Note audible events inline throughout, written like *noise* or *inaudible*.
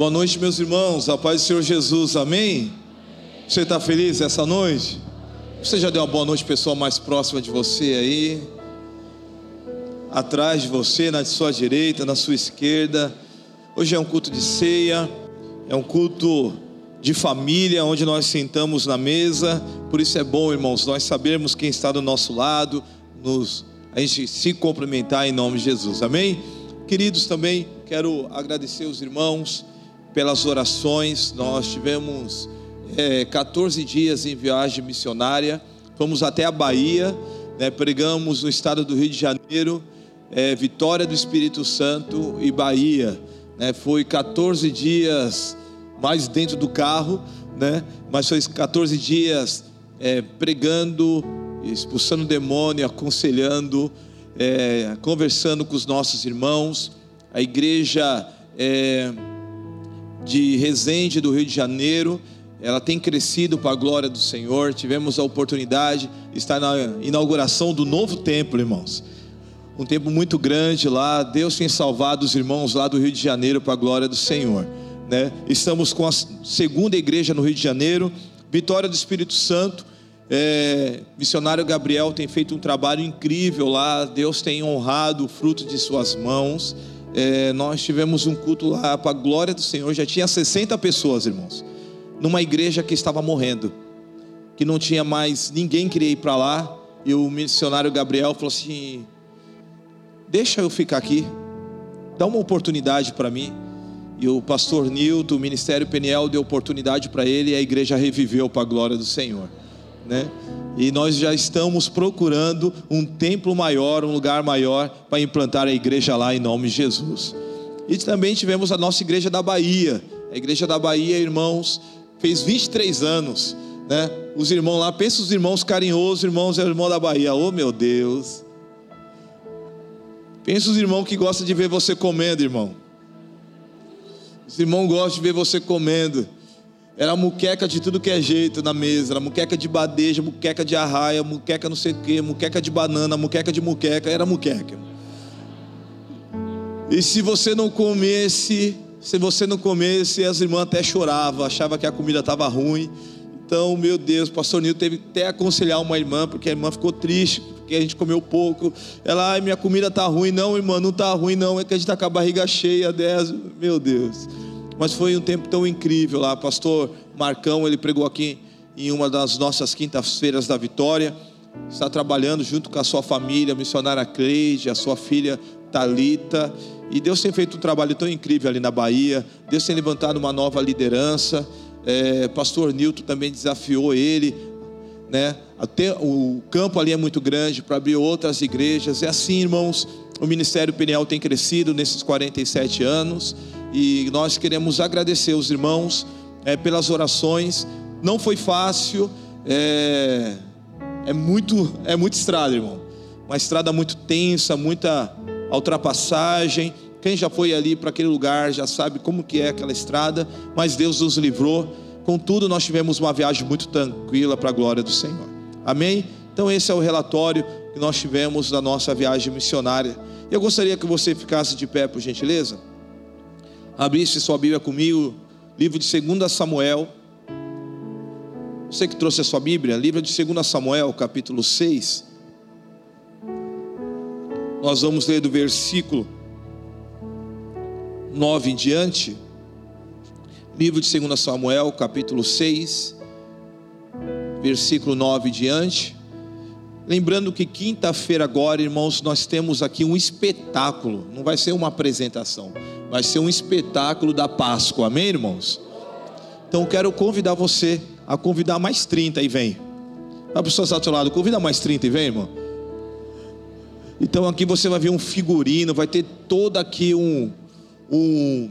Boa noite, meus irmãos. A paz do Senhor Jesus. Amém? Você está feliz essa noite? Você já deu uma boa noite, pessoa mais próxima de você aí? Atrás de você, na sua direita, na sua esquerda. Hoje é um culto de ceia, é um culto de família, onde nós sentamos na mesa. Por isso é bom, irmãos, nós sabermos quem está do nosso lado, nos, a gente se cumprimentar em nome de Jesus. Amém? Queridos, também quero agradecer os irmãos pelas orações. Nós tivemos é, 14 dias em viagem missionária, fomos até a Bahia, né, pregamos no estado do Rio de Janeiro, é, Vitória do Espírito Santo e Bahia. Né, foi 14 dias mais dentro do carro, né, mas foi 14 dias é, pregando, expulsando demônio, aconselhando é, conversando com os nossos irmãos, a igreja é, de Resende do Rio de Janeiro, ela tem crescido para a glória do Senhor. Tivemos a oportunidade de estar na inauguração do novo templo, irmãos. Um templo muito grande lá. Deus tem salvado os irmãos lá do Rio de Janeiro para a glória do Senhor. Né? Estamos com a segunda igreja no Rio de Janeiro, Vitória do Espírito Santo. É, missionário Gabriel tem feito um trabalho incrível lá, Deus tem honrado o fruto de suas mãos. É, nós tivemos um culto lá para a glória do Senhor, já tinha 60 pessoas, irmãos, numa igreja que estava morrendo, que não tinha mais ninguém queria ir para lá. E o missionário Gabriel falou assim: Deixa eu ficar aqui, dá uma oportunidade para mim. E o pastor Nilton, o ministério Peniel, deu oportunidade para ele e a igreja reviveu para a glória do Senhor né? E nós já estamos procurando um templo maior, um lugar maior para implantar a igreja lá em nome de Jesus. E também tivemos a nossa igreja da Bahia. A igreja da Bahia, irmãos, fez 23 anos, né? Os irmãos lá, pensa os irmãos carinhosos, irmãos é o irmão da Bahia. Oh, meu Deus. Pensa os irmãos que gostam de ver você comendo, irmão. Os irmãos gostam de ver você comendo. Era muqueca de tudo que é jeito na mesa. Era muqueca de badeja, muqueca de arraia, muqueca não sei o quê, muqueca de banana, muqueca de muqueca. Era muqueca. E se você não comesse, se você não comesse, as irmãs até choravam, achavam que a comida estava ruim. Então, meu Deus, o pastor Nil teve até aconselhar uma irmã, porque a irmã ficou triste, porque a gente comeu pouco. Ela, ai, minha comida está ruim. Não, irmã, não está ruim, não. É que a gente está com a barriga cheia dessa. Meu Deus. Mas foi um tempo tão incrível lá. Pastor Marcão, ele pregou aqui em uma das nossas quintas-feiras da Vitória. Está trabalhando junto com a sua família, a missionária Cleide, a sua filha Talita. E Deus tem feito um trabalho tão incrível ali na Bahia. Deus tem levantado uma nova liderança. É, Pastor Nilton também desafiou ele, né? Até o campo ali é muito grande para abrir outras igrejas. É assim, irmãos. O ministério Peniel tem crescido nesses 47 anos e nós queremos agradecer os irmãos é, pelas orações. Não foi fácil, é, é muito é muito estrada, irmão. Uma estrada muito tensa, muita ultrapassagem. Quem já foi ali para aquele lugar já sabe como que é aquela estrada, mas Deus nos livrou. Contudo, nós tivemos uma viagem muito tranquila para a glória do Senhor. Amém? Então esse é o relatório que nós tivemos da nossa viagem missionária. Eu gostaria que você ficasse de pé, por gentileza abrisse sua Bíblia comigo, livro de 2 Samuel. Você que trouxe a sua Bíblia, livro de 2 Samuel, capítulo 6. Nós vamos ler do versículo 9 em diante. Livro de 2 Samuel, capítulo 6, versículo 9 em diante. Lembrando que quinta-feira agora, irmãos, nós temos aqui um espetáculo, não vai ser uma apresentação vai ser um espetáculo da Páscoa, amém, irmãos? Então quero convidar você a convidar mais 30 e vem. A pessoa está do seu lado, convida mais 30 e vem, irmão. Então aqui você vai ver um figurino, vai ter todo aqui um, um,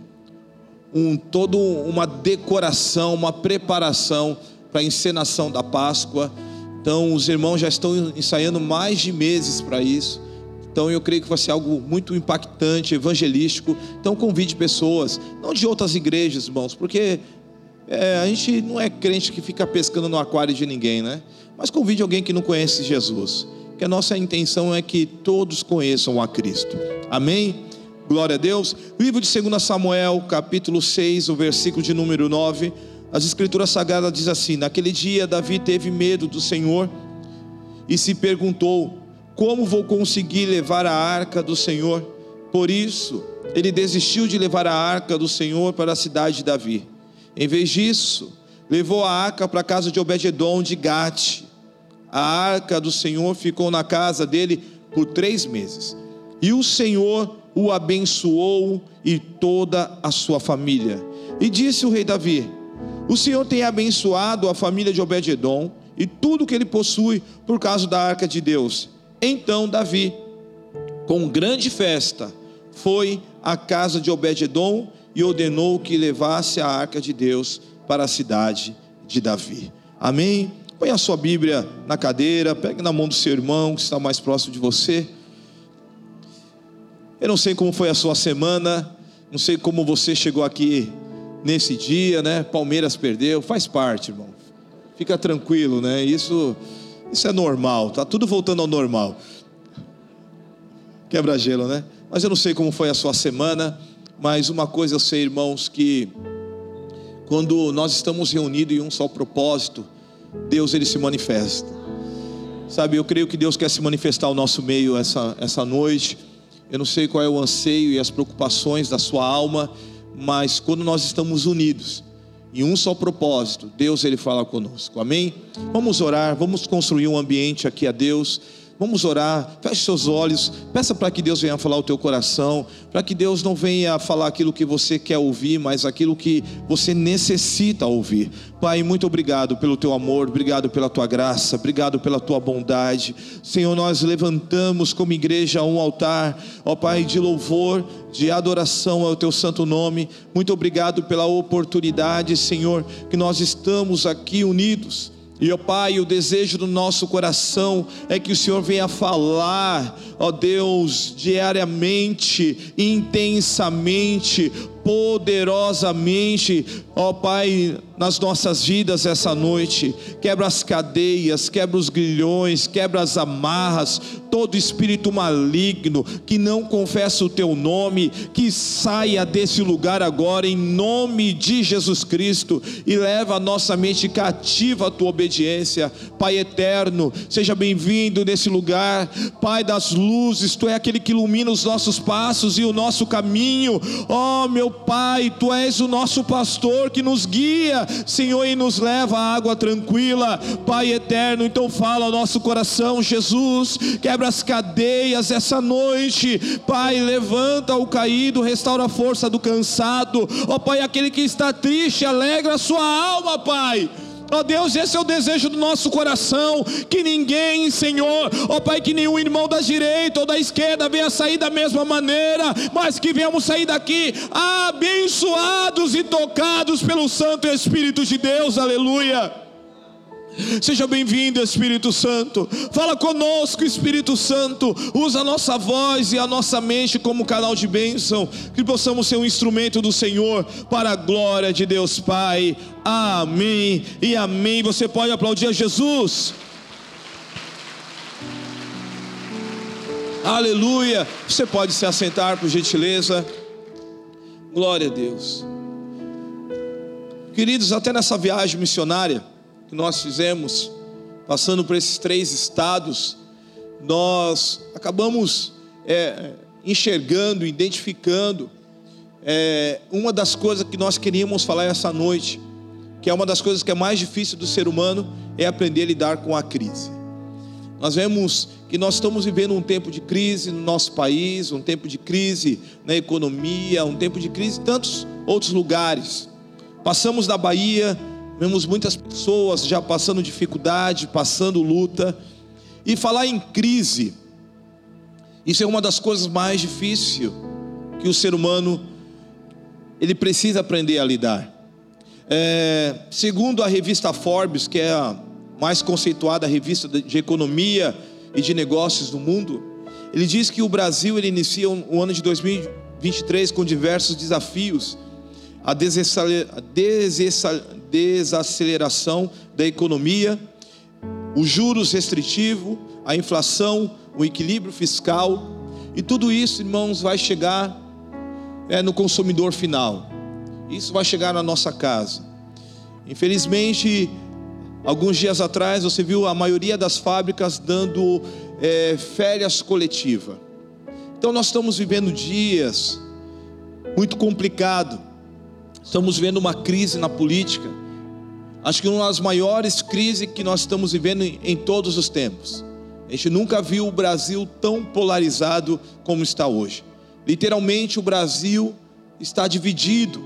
um todo uma decoração, uma preparação para a encenação da Páscoa. Então os irmãos já estão ensaiando mais de meses para isso. Então eu creio que vai ser algo muito impactante, evangelístico. Então convide pessoas, não de outras igrejas, irmãos, porque é, a gente não é crente que fica pescando no aquário de ninguém, né? Mas convide alguém que não conhece Jesus. Que a nossa intenção é que todos conheçam a Cristo. Amém? Glória a Deus. Livro de 2 Samuel, capítulo 6, o versículo de número 9. As escrituras sagradas diz assim: Naquele dia Davi teve medo do Senhor e se perguntou: Como vou conseguir levar a arca do Senhor? Por isso, ele desistiu de levar a arca do Senhor para a cidade de Davi. Em vez disso, levou a arca para a casa de Obededon de Gate. A arca do Senhor ficou na casa dele por três meses. E o Senhor o abençoou e toda a sua família. E disse o rei Davi: O Senhor tem abençoado a família de Obededon e tudo que ele possui por causa da arca de Deus. Então Davi, com grande festa, foi à casa de Obededon e ordenou que levasse a arca de Deus para a cidade de Davi. Amém? Põe a sua Bíblia na cadeira, pegue na mão do seu irmão que está mais próximo de você. Eu não sei como foi a sua semana, não sei como você chegou aqui nesse dia, né? Palmeiras perdeu, faz parte, irmão. Fica tranquilo, né? Isso, isso é normal, tá tudo voltando ao normal. Quebra-gelo, né? Mas eu não sei como foi a sua semana, mas uma coisa eu sei, irmãos, que quando nós estamos reunidos em um só propósito, Deus ele se manifesta. Sabe, eu creio que Deus quer se manifestar ao nosso meio essa, essa noite. Eu não sei qual é o anseio e as preocupações da sua alma, mas quando nós estamos unidos em um só propósito, Deus ele fala conosco. Amém? Vamos orar, vamos construir um ambiente aqui a Deus Vamos orar, feche seus olhos, peça para que Deus venha falar o teu coração, para que Deus não venha falar aquilo que você quer ouvir, mas aquilo que você necessita ouvir. Pai, muito obrigado pelo teu amor, obrigado pela tua graça, obrigado pela tua bondade. Senhor, nós levantamos como igreja um altar, ó Pai, de louvor, de adoração ao teu santo nome. Muito obrigado pela oportunidade, Senhor, que nós estamos aqui unidos e, ó Pai, o desejo do nosso coração é que o Senhor venha falar, ó Deus, diariamente, intensamente, poderosamente, ó Pai, nas nossas vidas essa noite. Quebra as cadeias, quebra os grilhões, quebra as amarras, todo espírito maligno que não confessa o teu nome, que saia desse lugar agora em nome de Jesus Cristo e leva a nossa mente cativa à tua obediência. Pai eterno, seja bem-vindo nesse lugar. Pai das luzes, tu é aquele que ilumina os nossos passos e o nosso caminho. Ó, oh, meu Pai, tu és o nosso pastor que nos guia Senhor, e nos leva à água tranquila, Pai eterno. Então fala ao nosso coração, Jesus, quebra as cadeias essa noite, Pai, levanta o caído, restaura a força do cansado, ó oh, Pai, aquele que está triste, alegra a sua alma, Pai. Ó oh Deus, esse é o desejo do nosso coração. Que ninguém, Senhor, ó oh Pai, que nenhum irmão da direita ou da esquerda venha sair da mesma maneira, mas que venhamos sair daqui abençoados e tocados pelo Santo Espírito de Deus. Aleluia. Seja bem-vindo, Espírito Santo. Fala conosco, Espírito Santo. Usa a nossa voz e a nossa mente como canal de bênção. Que possamos ser um instrumento do Senhor para a glória de Deus Pai. Amém e amém. Você pode aplaudir a Jesus. Aleluia. Você pode se assentar, por gentileza. Glória a Deus. Queridos, até nessa viagem missionária que nós fizemos, passando por esses três estados, nós acabamos é, enxergando, identificando é, uma das coisas que nós queríamos falar essa noite, que é uma das coisas que é mais difícil do ser humano, é aprender a lidar com a crise. Nós vemos que nós estamos vivendo um tempo de crise no nosso país, um tempo de crise na economia, um tempo de crise em tantos outros lugares. Passamos da Bahia Vemos muitas pessoas já passando dificuldade, passando luta. E falar em crise, isso é uma das coisas mais difíceis que o ser humano ele precisa aprender a lidar. É, segundo a revista Forbes, que é a mais conceituada revista de economia e de negócios do mundo, ele diz que o Brasil ele inicia o ano de 2023 com diversos desafios a desaceleração da economia, os juros restritivos, a inflação, o equilíbrio fiscal, e tudo isso, irmãos, vai chegar é, no consumidor final. Isso vai chegar na nossa casa. Infelizmente, alguns dias atrás você viu a maioria das fábricas dando é, férias coletiva. Então nós estamos vivendo dias muito complicados. Estamos vivendo uma crise na política. Acho que uma das maiores crises que nós estamos vivendo em, em todos os tempos. A gente nunca viu o Brasil tão polarizado como está hoje. Literalmente o Brasil está dividido.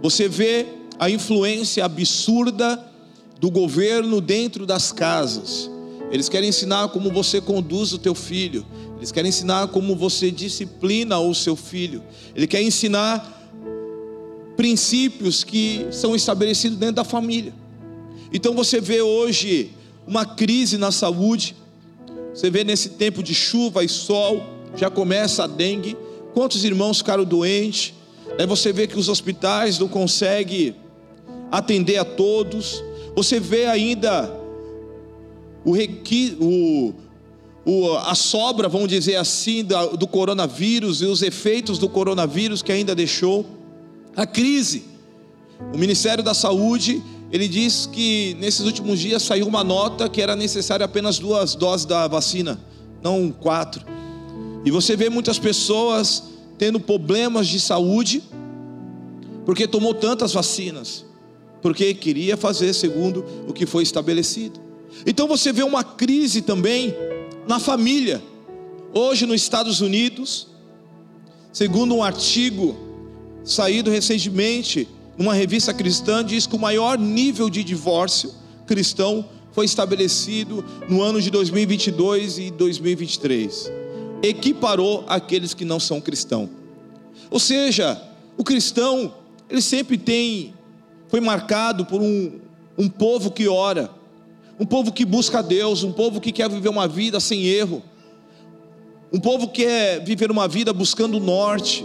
Você vê a influência absurda do governo dentro das casas. Eles querem ensinar como você conduz o teu filho. Eles querem ensinar como você disciplina o seu filho. Ele quer ensinar princípios que são estabelecidos dentro da família. Então você vê hoje uma crise na saúde. Você vê nesse tempo de chuva e sol, já começa a dengue. Quantos irmãos ficaram doentes? Aí você vê que os hospitais não conseguem atender a todos. Você vê ainda o, requi, o, o, a sobra, vamos dizer assim, do, do coronavírus e os efeitos do coronavírus que ainda deixou. A crise. O Ministério da Saúde, ele diz que nesses últimos dias saiu uma nota que era necessário apenas duas doses da vacina, não quatro. E você vê muitas pessoas tendo problemas de saúde porque tomou tantas vacinas, porque queria fazer segundo o que foi estabelecido. Então você vê uma crise também na família. Hoje nos Estados Unidos, segundo um artigo saído recentemente numa revista cristã, diz que o maior nível de divórcio cristão foi estabelecido no ano de 2022 e 2023. Equiparou aqueles que não são cristãos. Ou seja, o cristão, ele sempre tem, foi marcado por um, um povo que ora, um povo que busca Deus, um povo que quer viver uma vida sem erro, um povo que quer viver uma vida buscando o norte,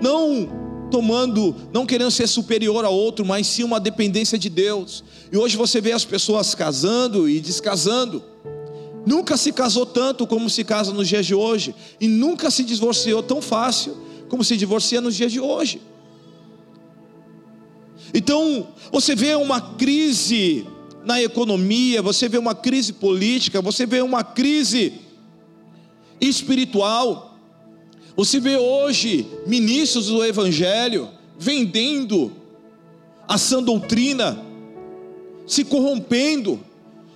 não tomando, não querendo ser superior a outro, mas sim uma dependência de Deus. E hoje você vê as pessoas casando e descasando. Nunca se casou tanto como se casa nos dias de hoje, e nunca se divorciou tão fácil como se divorcia nos dias de hoje. Então, você vê uma crise na economia, você vê uma crise política, você vê uma crise espiritual. Você vê hoje ministros do Evangelho vendendo a sã doutrina, se corrompendo,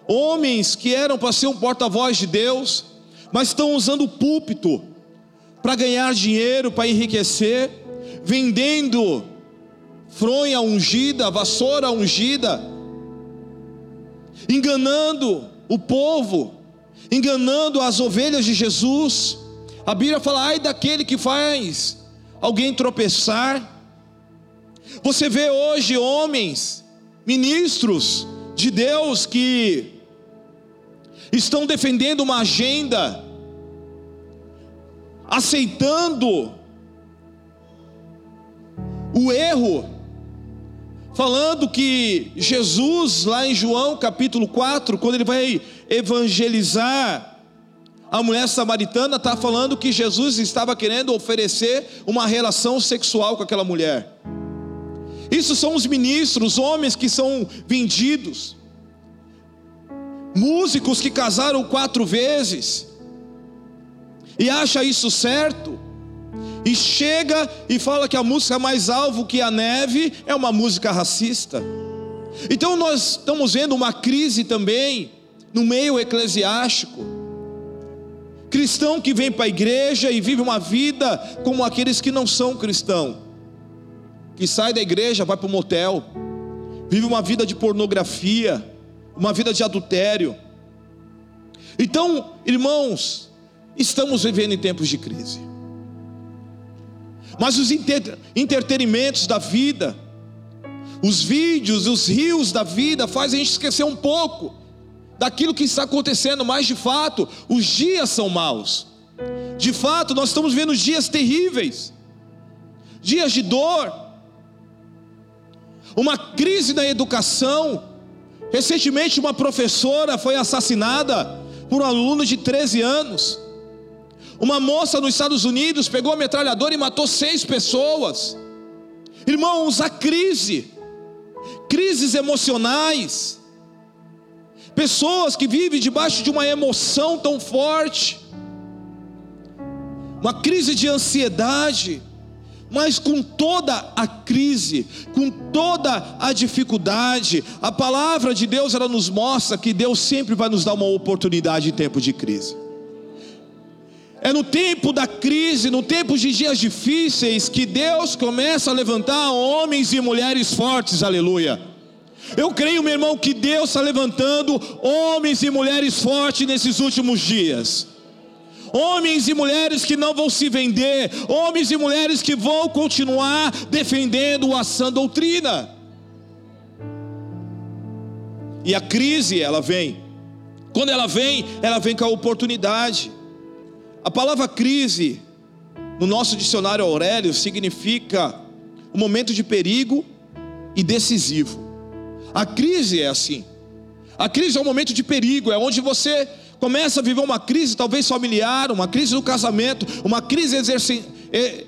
homens que eram para ser um porta-voz de Deus, mas estão usando o púlpito para ganhar dinheiro, para enriquecer, vendendo fronha ungida, vassoura ungida, enganando o povo, enganando as ovelhas de Jesus. A Bíblia fala: ai daquele que faz alguém tropeçar. Você vê hoje homens, ministros de Deus que estão defendendo uma agenda, aceitando o erro, falando que Jesus, lá em João capítulo 4, quando ele vai evangelizar a mulher samaritana, está falando que Jesus estava querendo oferecer uma relação sexual com aquela mulher. Isso são os ministros, homens que são vendidos, músicos que casaram quatro vezes, e acha isso certo, e chega e fala que a música mais alvo que a neve é uma música racista. Então nós estamos vendo uma crise também no meio eclesiástico. Cristão que vem para a igreja e vive uma vida como aqueles que não são cristãos, que sai da igreja, vai para o motel, vive uma vida de pornografia, uma vida de adultério. Então, irmãos, estamos vivendo em tempos de crise. Mas os entretenimentos da vida, os vídeos, os rios da vida fazem a gente esquecer um pouco daquilo que está acontecendo, mas de fato, os dias são maus. De fato, nós estamos vendo dias terríveis, dias de dor, uma crise na educação. Recentemente, uma professora foi assassinada por um aluno de 13 anos. Uma moça nos Estados Unidos pegou a metralhadora e matou seis pessoas. Irmãos, a crise, crises emocionais, pessoas que vivem debaixo de uma emoção tão forte, uma crise de ansiedade, mas com toda a crise, com toda a dificuldade, a palavra de Deus ela nos mostra que Deus sempre vai nos dar uma oportunidade em tempo de crise. É no tempo da crise, no tempo de dias difíceis, que Deus começa a levantar homens e mulheres fortes, aleluia. Eu creio, meu irmão, que Deus está levantando homens e mulheres fortes nesses últimos dias homens e mulheres que não vão se vender, homens e mulheres que vão continuar defendendo a sã doutrina. E a crise, ela vem. Quando ela vem, ela vem com a oportunidade. A palavra crise, no nosso dicionário Aurélio, significa um momento de perigo e decisivo. A crise é assim. A crise é um momento de perigo, é onde você começa a viver uma crise, talvez familiar, uma crise no casamento, uma crise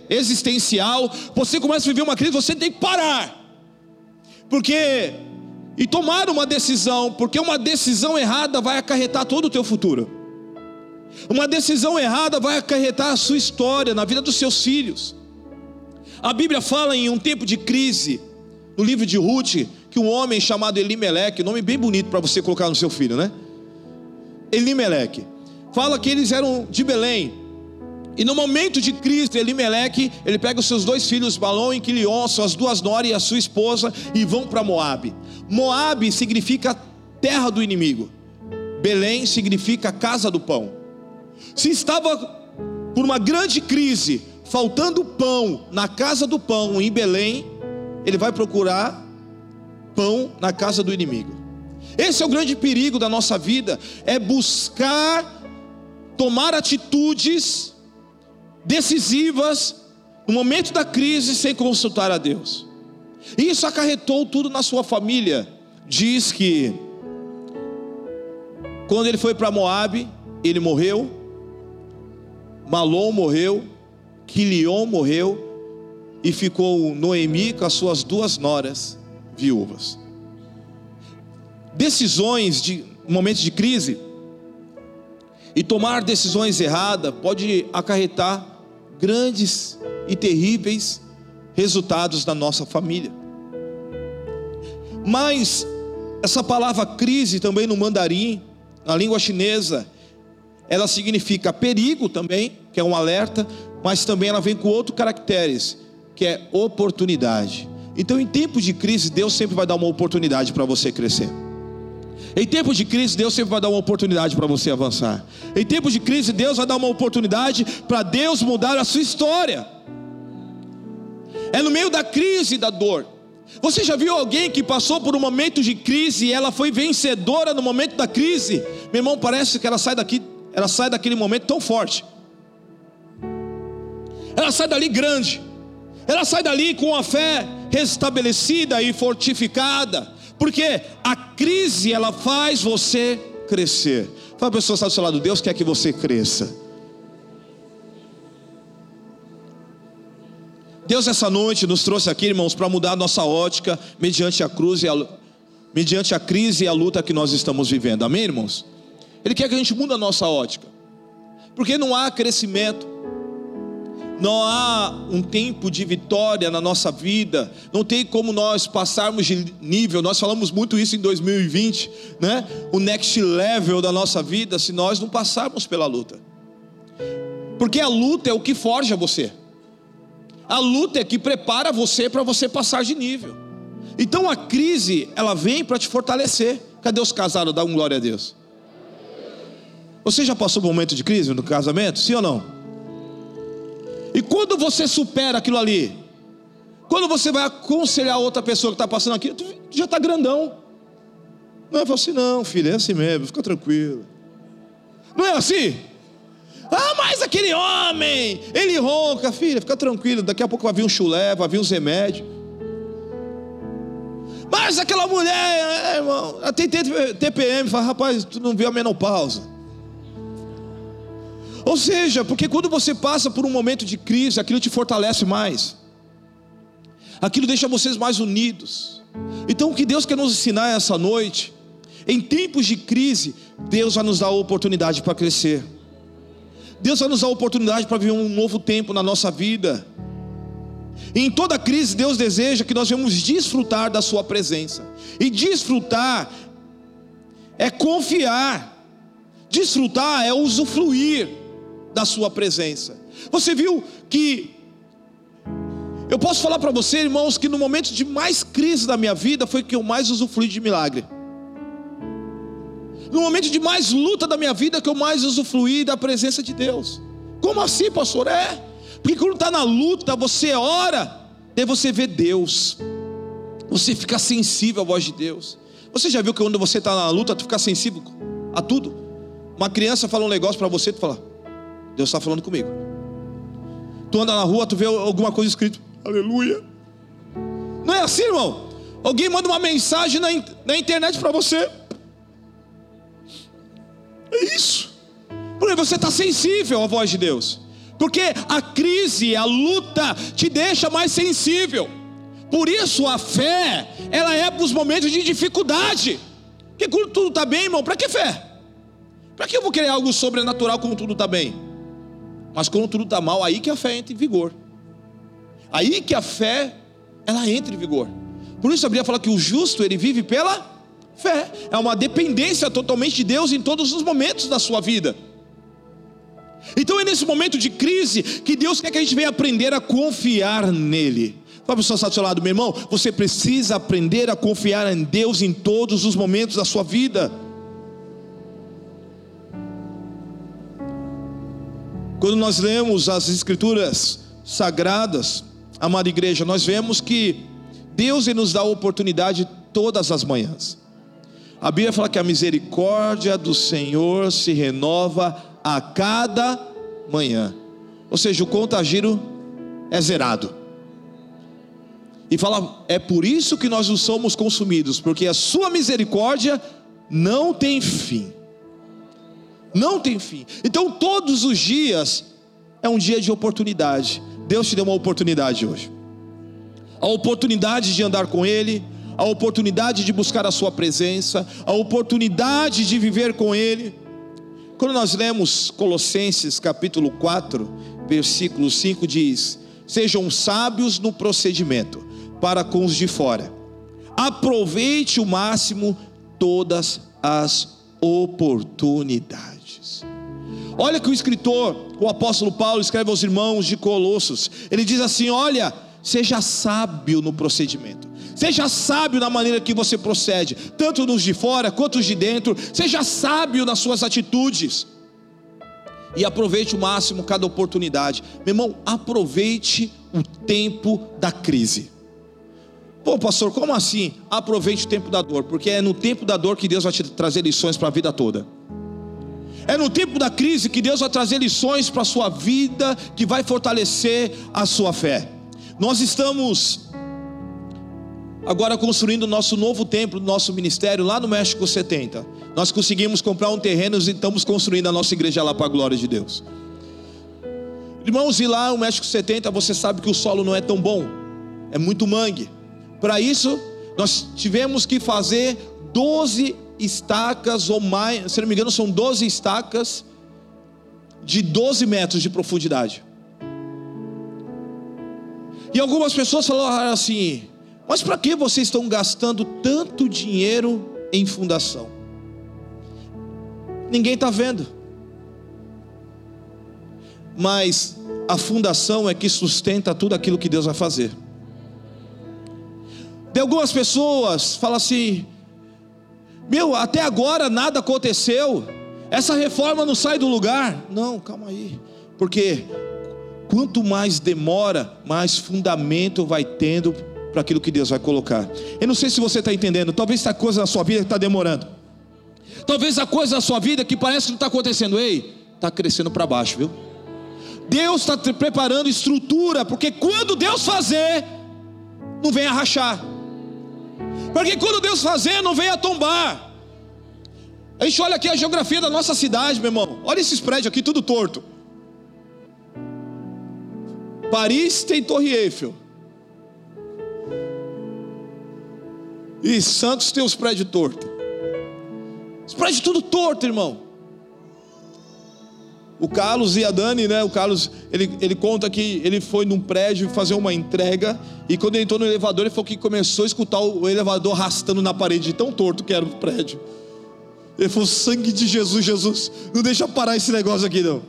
existencial, você começa a viver uma crise, você tem que parar, porque e tomar uma decisão, porque uma decisão errada vai acarretar todo o teu futuro. Uma decisão errada vai acarretar a sua história na vida dos seus filhos. A Bíblia fala em um tempo de crise, no livro de Ruth, que um homem chamado Elimeleque, nome bem bonito para você colocar no seu filho, né? Elimeleque. Fala que eles eram de Belém. E no momento de crise, Elimeleque, ele pega os seus dois filhos, Balão e Quilion, suas duas noras e a sua esposa, e vão para Moabe. Moabe significa terra do inimigo. Belém significa casa do pão. Se estava por uma grande crise, faltando pão na casa do pão em Belém, ele vai procurar pão na casa do inimigo. Esse é o grande perigo da nossa vida, é buscar tomar atitudes decisivas no momento da crise sem consultar a Deus. Isso acarretou tudo na sua família. Diz que quando ele foi para Moabe, ele morreu. Malom morreu, Quilion morreu e ficou Noemi com as suas duas noras viúvas decisões de momentos de crise e tomar decisões erradas pode acarretar grandes e terríveis resultados na nossa família. Mas essa palavra crise também no mandarim, na língua chinesa, ela significa perigo também, que é um alerta, mas também ela vem com outros caracteres, que é oportunidade. Então, em tempos de crise, Deus sempre vai dar uma oportunidade para você crescer. Em tempos de crise, Deus sempre vai dar uma oportunidade para você avançar. Em tempos de crise, Deus vai dar uma oportunidade para Deus mudar a sua história. É no meio da crise e da dor. Você já viu alguém que passou por um momento de crise e ela foi vencedora no momento da crise? Meu irmão, parece que ela sai daqui, ela sai daquele momento tão forte. Ela sai dali grande. Ela sai dali com a fé restabelecida e fortificada porque a crise ela faz você crescer. Fala a pessoa que está do seu lado, Deus quer que você cresça. Deus essa noite nos trouxe aqui, irmãos, para mudar a nossa ótica mediante a cruz e a, mediante a crise e a luta que nós estamos vivendo. Amém, irmãos? Ele quer que a gente mude a nossa ótica. Porque não há crescimento não há um tempo de vitória na nossa vida, não tem como nós passarmos de nível. Nós falamos muito isso em 2020, né? O next level da nossa vida, se nós não passarmos pela luta. Porque a luta é o que forja você. A luta é que prepara você para você passar de nível. Então a crise, ela vem para te fortalecer. Cadê os casados? Dá um glória a Deus. Você já passou por um momento de crise no casamento? Sim ou não? E quando você supera aquilo ali, quando você vai aconselhar outra pessoa que está passando aqui, tu já está grandão. Não é assim, não, filho, é assim mesmo, fica tranquilo. Não é assim? Ah, mas aquele homem, ele ronca, filha, fica tranquilo, daqui a pouco vai vir um chulé, vai vir uns remédios. Mas aquela mulher, é, irmão, tem TPM, fala, rapaz, tu não viu a menopausa. Ou seja, porque quando você passa por um momento de crise, aquilo te fortalece mais, aquilo deixa vocês mais unidos. Então, o que Deus quer nos ensinar essa noite, em tempos de crise, Deus vai nos dar a oportunidade para crescer, Deus vai nos dar a oportunidade para viver um novo tempo na nossa vida. E em toda crise, Deus deseja que nós venhamos desfrutar da Sua presença, e desfrutar é confiar, desfrutar é usufruir da Sua presença. Você viu que eu posso falar para você, irmãos, que no momento de mais crise da minha vida foi que eu mais usufrui de milagre. No momento de mais luta da minha vida que eu mais usufruí da presença de Deus. Como assim, pastor? É, porque quando está na luta, você ora, daí você vê Deus. Você fica sensível à voz de Deus. Você já viu que quando você está na luta, tu fica sensível a tudo? Uma criança fala um negócio para você, tu fala, Deus está falando comigo. Tu anda na rua, tu vê alguma coisa escrito, aleluia. Não é assim, irmão? Alguém manda uma mensagem na, na internet para você. É isso. Porque você está sensível à voz de Deus. Porque a crise, a luta te deixa mais sensível. Por isso a fé, ela é para os momentos de dificuldade. Porque quando tudo está bem, irmão, para que fé? Para que eu vou querer algo sobrenatural quando tudo está bem? Mas quando tudo está mal, aí que a fé entra em vigor. Aí que a fé, ela entra em vigor. Por isso a Bíblia fala que o justo, ele vive pela fé. É uma dependência totalmente de Deus em todos os momentos da sua vida. Então é nesse momento de crise que Deus quer que a gente venha aprender a confiar nele. Fala para seu do seu lado, meu irmão, você precisa aprender a confiar em Deus em todos os momentos da sua vida. Quando nós lemos as escrituras sagradas, amada igreja, nós vemos que Deus nos dá oportunidade todas as manhãs. A Bíblia fala que a misericórdia do Senhor se renova a cada manhã. Ou seja, o contagiro é zerado. E fala, é por isso que nós não somos consumidos, porque a sua misericórdia não tem fim. Não tem fim. Então todos os dias é um dia de oportunidade. Deus te deu uma oportunidade hoje. A oportunidade de andar com Ele, a oportunidade de buscar a Sua presença, a oportunidade de viver com Ele. Quando nós lemos Colossenses capítulo 4, versículo 5, diz: Sejam sábios no procedimento para com os de fora, aproveite o máximo todas as oportunidades. Olha que o escritor, o apóstolo Paulo, escreve aos irmãos de Colossos. Ele diz assim: Olha, seja sábio no procedimento. Seja sábio na maneira que você procede, tanto nos de fora quanto os de dentro. Seja sábio nas suas atitudes. E aproveite o máximo cada oportunidade. Meu irmão, aproveite o tempo da crise. Pô, pastor, como assim? Aproveite o tempo da dor, porque é no tempo da dor que Deus vai te trazer lições para a vida toda. É no tempo da crise que Deus vai trazer lições para a sua vida, que vai fortalecer a sua fé. Nós estamos agora construindo o nosso novo templo, nosso ministério lá no México 70. Nós conseguimos comprar um terreno e estamos construindo a nossa igreja lá para a glória de Deus. Irmãos, e lá no México 70, você sabe que o solo não é tão bom, é muito mangue. Para isso, nós tivemos que fazer 12 estacas ou mais, se não me engano, são 12 estacas de 12 metros de profundidade. E algumas pessoas falaram assim: mas para que vocês estão gastando tanto dinheiro em fundação? Ninguém está vendo. Mas a fundação é que sustenta tudo aquilo que Deus vai fazer. De algumas pessoas falam assim: meu, até agora nada aconteceu. Essa reforma não sai do lugar. Não, calma aí. Porque quanto mais demora, mais fundamento vai tendo para aquilo que Deus vai colocar. Eu não sei se você está entendendo. Talvez essa coisa na sua vida está demorando. Talvez a coisa na sua vida que parece que não está acontecendo. Ei, está crescendo para baixo, viu? Deus está preparando estrutura, porque quando Deus fazer, não vem a rachar. Porque quando Deus fazer, não vem a tombar. A gente olha aqui a geografia da nossa cidade, meu irmão. Olha esses prédios aqui, tudo torto. Paris tem Torre Eiffel. E Santos tem os prédios tortos. Os prédios tudo torto, irmão. O Carlos e a Dani, né? O Carlos, ele, ele conta que ele foi num prédio fazer uma entrega. E quando ele entrou no elevador, ele falou que começou a escutar o elevador arrastando na parede, tão torto que era o prédio. Ele falou: sangue de Jesus, Jesus, não deixa parar esse negócio aqui, não.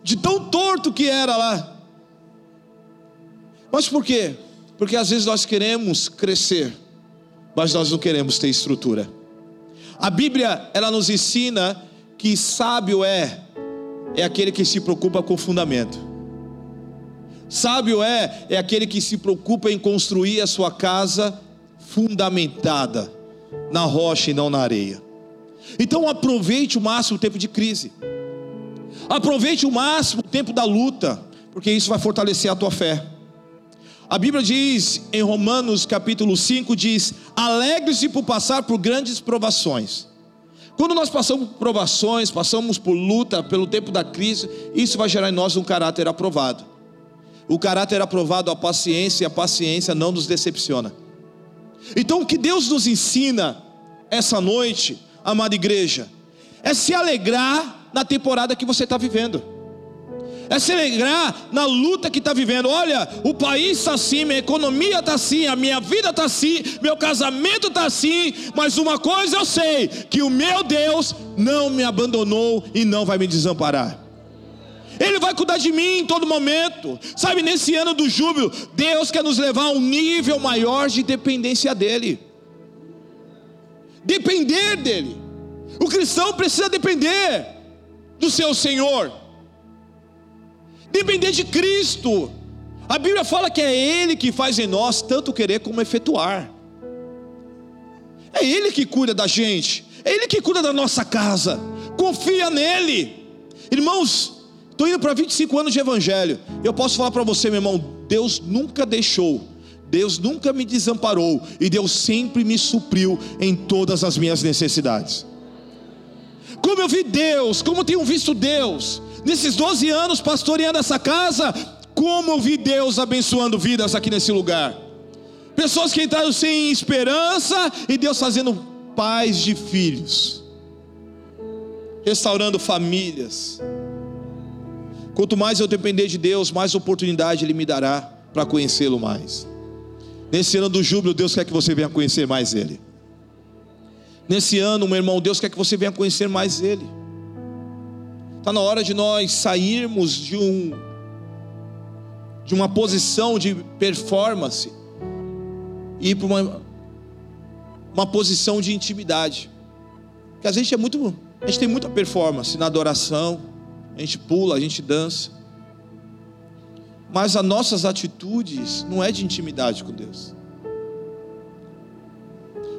De tão torto que era lá. Mas por quê? Porque às vezes nós queremos crescer, mas nós não queremos ter estrutura. A Bíblia, ela nos ensina que sábio é é aquele que se preocupa com o fundamento. Sábio é é aquele que se preocupa em construir a sua casa fundamentada na rocha e não na areia. Então aproveite o máximo o tempo de crise. Aproveite o máximo o tempo da luta, porque isso vai fortalecer a tua fé. A Bíblia diz em Romanos capítulo 5 diz: "Alegre-se por passar por grandes provações". Quando nós passamos por provações, passamos por luta, pelo tempo da crise, isso vai gerar em nós um caráter aprovado. O caráter aprovado, a paciência, e a paciência não nos decepciona. Então, o que Deus nos ensina essa noite, amada igreja, é se alegrar na temporada que você está vivendo é se alegrar na luta que está vivendo. Olha, o país está assim, minha economia está assim, a minha vida está assim, meu casamento está assim, mas uma coisa eu sei: que o meu Deus não me abandonou e não vai me desamparar. Ele vai cuidar de mim em todo momento. Sabe, nesse ano do júbilo, Deus quer nos levar a um nível maior de dependência dEle. Depender dEle. O cristão precisa depender do seu Senhor depender de Cristo. A Bíblia fala que é Ele que faz em nós tanto querer como efetuar. É Ele que cuida da gente, é Ele que cuida da nossa casa. Confia nele, irmãos. Estou indo para 25 anos de Evangelho. Eu posso falar para você, meu irmão: Deus nunca deixou, Deus nunca me desamparou, e Deus sempre me supriu em todas as minhas necessidades. Como eu vi Deus, como tenho visto Deus, nesses 12 anos pastoreando essa casa, como eu vi Deus abençoando vidas aqui nesse lugar. Pessoas que entraram sem esperança e Deus fazendo pais de filhos, restaurando famílias. Quanto mais eu depender de Deus, mais oportunidade Ele me dará para conhecê-lo mais. Nesse ano do júbilo, Deus quer que você venha conhecer mais Ele. Nesse ano, meu irmão, Deus quer que você venha conhecer mais Ele. Está na hora de nós sairmos de um de uma posição de performance e ir para uma, uma posição de intimidade. Porque a gente é muito, a gente tem muita performance na adoração, a gente pula, a gente dança. Mas as nossas atitudes não é de intimidade com Deus.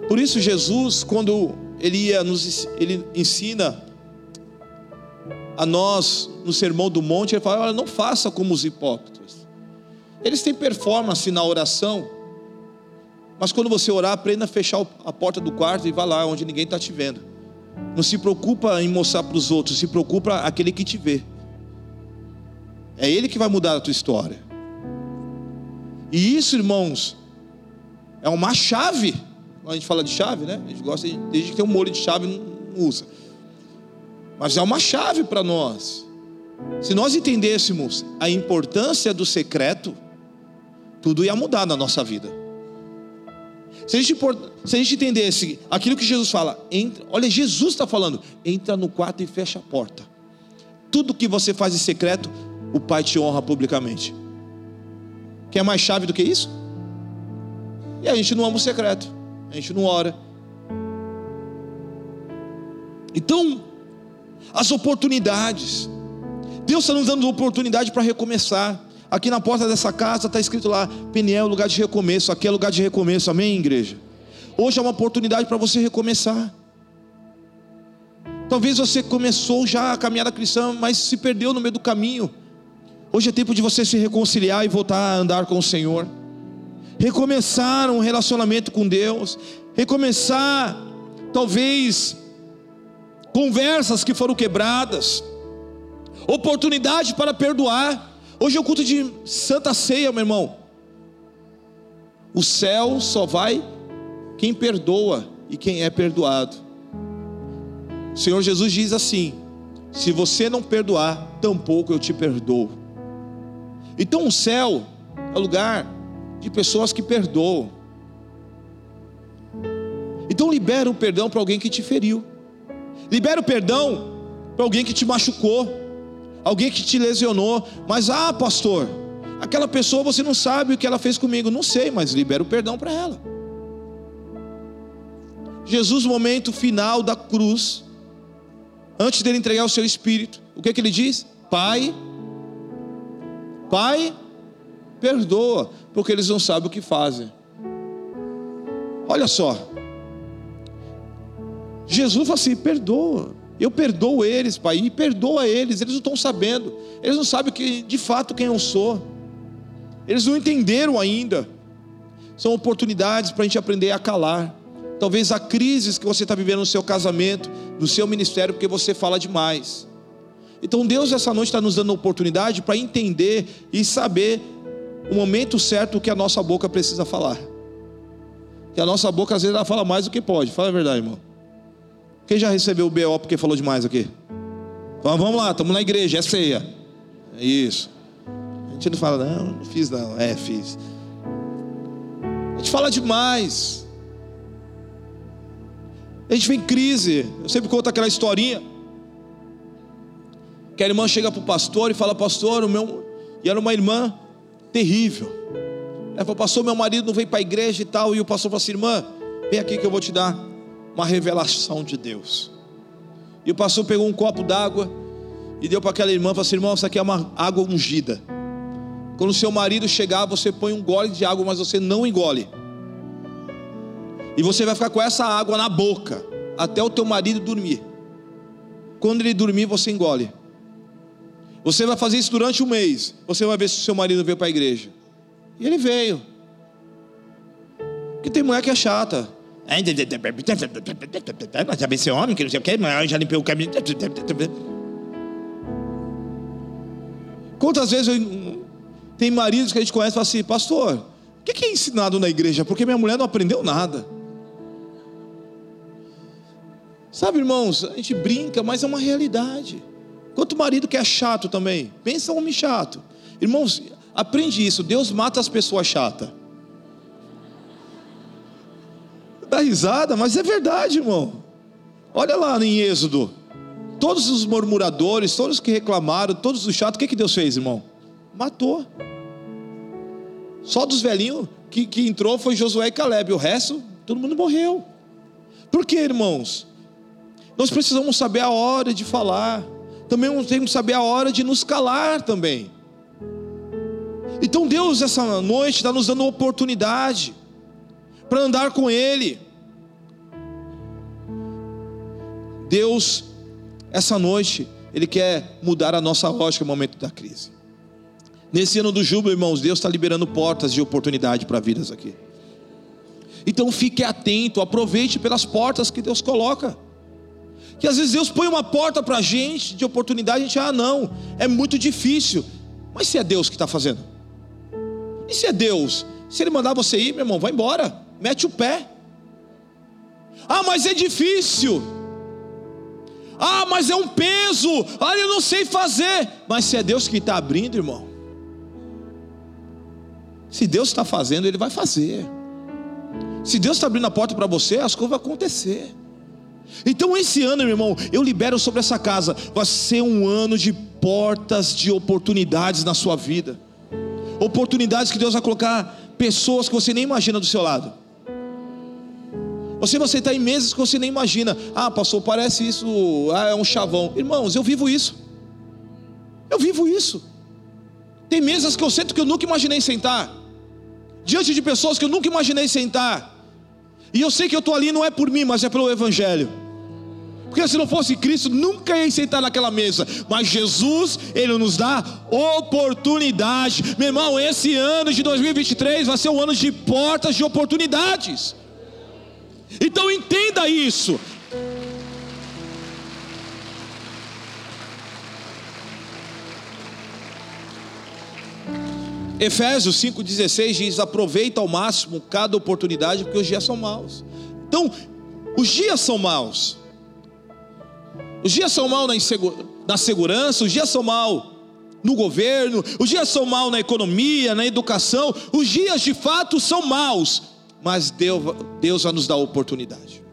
Por isso Jesus, quando ele ia nos ele ensina a nós no Sermão do Monte, ele fala: Olha, não faça como os hipócritas. Eles têm performance na oração, mas quando você orar, aprenda a fechar a porta do quarto e vá lá onde ninguém está te vendo. Não se preocupa em mostrar para os outros, se preocupa aquele que te vê. É ele que vai mudar a tua história. E isso, irmãos, é uma chave. A gente fala de chave, né? A gente gosta de, desde que tem um molho de chave, não usa. Mas é uma chave para nós. Se nós entendêssemos a importância do secreto, tudo ia mudar na nossa vida. Se a gente, se a gente entendesse aquilo que Jesus fala, entra, olha, Jesus está falando, entra no quarto e fecha a porta. Tudo que você faz em secreto, o Pai te honra publicamente. Quer mais chave do que isso? E a gente não ama o secreto, a gente não ora. Então, as oportunidades. Deus está nos dando oportunidade para recomeçar. Aqui na porta dessa casa está escrito lá: Peniel, lugar de recomeço. Aqui é lugar de recomeço, amém, igreja? Hoje é uma oportunidade para você recomeçar. Talvez você começou já a caminhada cristã, mas se perdeu no meio do caminho. Hoje é tempo de você se reconciliar e voltar a andar com o Senhor. Recomeçar um relacionamento com Deus. Recomeçar, talvez, conversas que foram quebradas, oportunidade para perdoar. Hoje é o culto de Santa Ceia, meu irmão. O céu só vai quem perdoa e quem é perdoado. O Senhor Jesus diz assim: se você não perdoar, tampouco eu te perdoo. Então o céu é lugar de pessoas que perdoam. Então libera o perdão para alguém que te feriu. Libera o perdão para alguém que te machucou, alguém que te lesionou. Mas ah, pastor, aquela pessoa você não sabe o que ela fez comigo. Não sei, mas libera o perdão para ela. Jesus, no momento final da cruz, antes dele entregar o seu espírito, o que, é que ele diz? Pai, Pai, perdoa, porque eles não sabem o que fazem. Olha só, Jesus fala assim: perdoa, eu perdoo eles, Pai, e perdoa eles, eles não estão sabendo, eles não sabem que, de fato quem eu sou, eles não entenderam ainda. São oportunidades para a gente aprender a calar. Talvez a crise que você está vivendo no seu casamento, no seu ministério, porque você fala demais. Então Deus essa noite está nos dando oportunidade para entender e saber o momento certo que a nossa boca precisa falar. Que a nossa boca às vezes ela fala mais do que pode. Fala a verdade, irmão. Quem já recebeu o BO porque falou demais aqui? vamos lá, estamos na igreja, é ceia. É isso. A gente não fala, não, não fiz não. É, fiz. A gente fala demais. A gente vem em crise. Eu sempre conto aquela historinha. Que a irmã chega para o pastor e fala, pastor, o meu. E era uma irmã terrível. Ela falou, pastor, meu marido não veio para a igreja e tal. E o pastor falou assim, irmã, vem aqui que eu vou te dar uma revelação de Deus. E o pastor pegou um copo d'água e deu para aquela irmã, falou assim, irmão, isso aqui é uma água ungida. Quando seu marido chegar, você põe um gole de água, mas você não engole. E você vai ficar com essa água na boca até o teu marido dormir. Quando ele dormir, você engole. Você vai fazer isso durante um mês. Você vai ver se o seu marido veio para a igreja. E ele veio. Porque tem mulher que é chata. Já ser homem, que não sei o que, mas já limpei o caminho. Quantas vezes eu, tem maridos que a gente conhece e fala assim, pastor, o que é ensinado na igreja? Porque minha mulher não aprendeu nada. Sabe, irmãos, a gente brinca, mas é uma realidade. Quanto marido que é chato também, pensa um homem chato. Irmãos, aprende isso, Deus mata as pessoas chatas. Risada, mas é verdade, irmão. Olha lá em Êxodo. Todos os murmuradores, todos que reclamaram, todos os chatos, o que, que Deus fez, irmão? Matou. Só dos velhinhos que, que entrou foi Josué e Caleb. O resto, todo mundo morreu. Por quê, irmãos? Nós precisamos saber a hora de falar. Também temos que saber a hora de nos calar também. Então Deus essa noite está nos dando oportunidade para andar com Ele. Deus, essa noite, Ele quer mudar a nossa lógica no momento da crise. Nesse ano do júbilo, irmãos, Deus está liberando portas de oportunidade para vidas aqui. Então fique atento, aproveite pelas portas que Deus coloca. Que às vezes Deus põe uma porta para a gente de oportunidade, a gente, ah, não, é muito difícil. Mas se é Deus que está fazendo? E se é Deus? Se Ele mandar você ir, meu irmão, vai embora, mete o pé. Ah, mas é difícil. Ah, mas é um peso. Ah, eu não sei fazer. Mas se é Deus que está abrindo, irmão. Se Deus está fazendo, Ele vai fazer. Se Deus está abrindo a porta para você, as coisas vão acontecer. Então, esse ano, meu irmão, eu libero sobre essa casa, vai ser um ano de portas de oportunidades na sua vida. Oportunidades que Deus vai colocar pessoas que você nem imagina do seu lado. Você vai aceitar em meses que você nem imagina. Ah, pastor, parece isso, ah, é um chavão. Irmãos, eu vivo isso. Eu vivo isso. Tem mesas que eu sento que eu nunca imaginei sentar. Diante de pessoas que eu nunca imaginei sentar. E eu sei que eu estou ali não é por mim, mas é pelo Evangelho. Porque se não fosse Cristo, nunca ia sentar naquela mesa. Mas Jesus, Ele nos dá oportunidade. Meu irmão, esse ano de 2023 vai ser um ano de portas de oportunidades. Então entenda isso. Efésios 5,16 diz: aproveita ao máximo cada oportunidade, porque os dias são maus. Então, os dias são maus. Os dias são maus na, insegu... na segurança, os dias são maus no governo, os dias são maus na economia, na educação, os dias de fato são maus mas Deus, Deus vai nos dar oportunidade.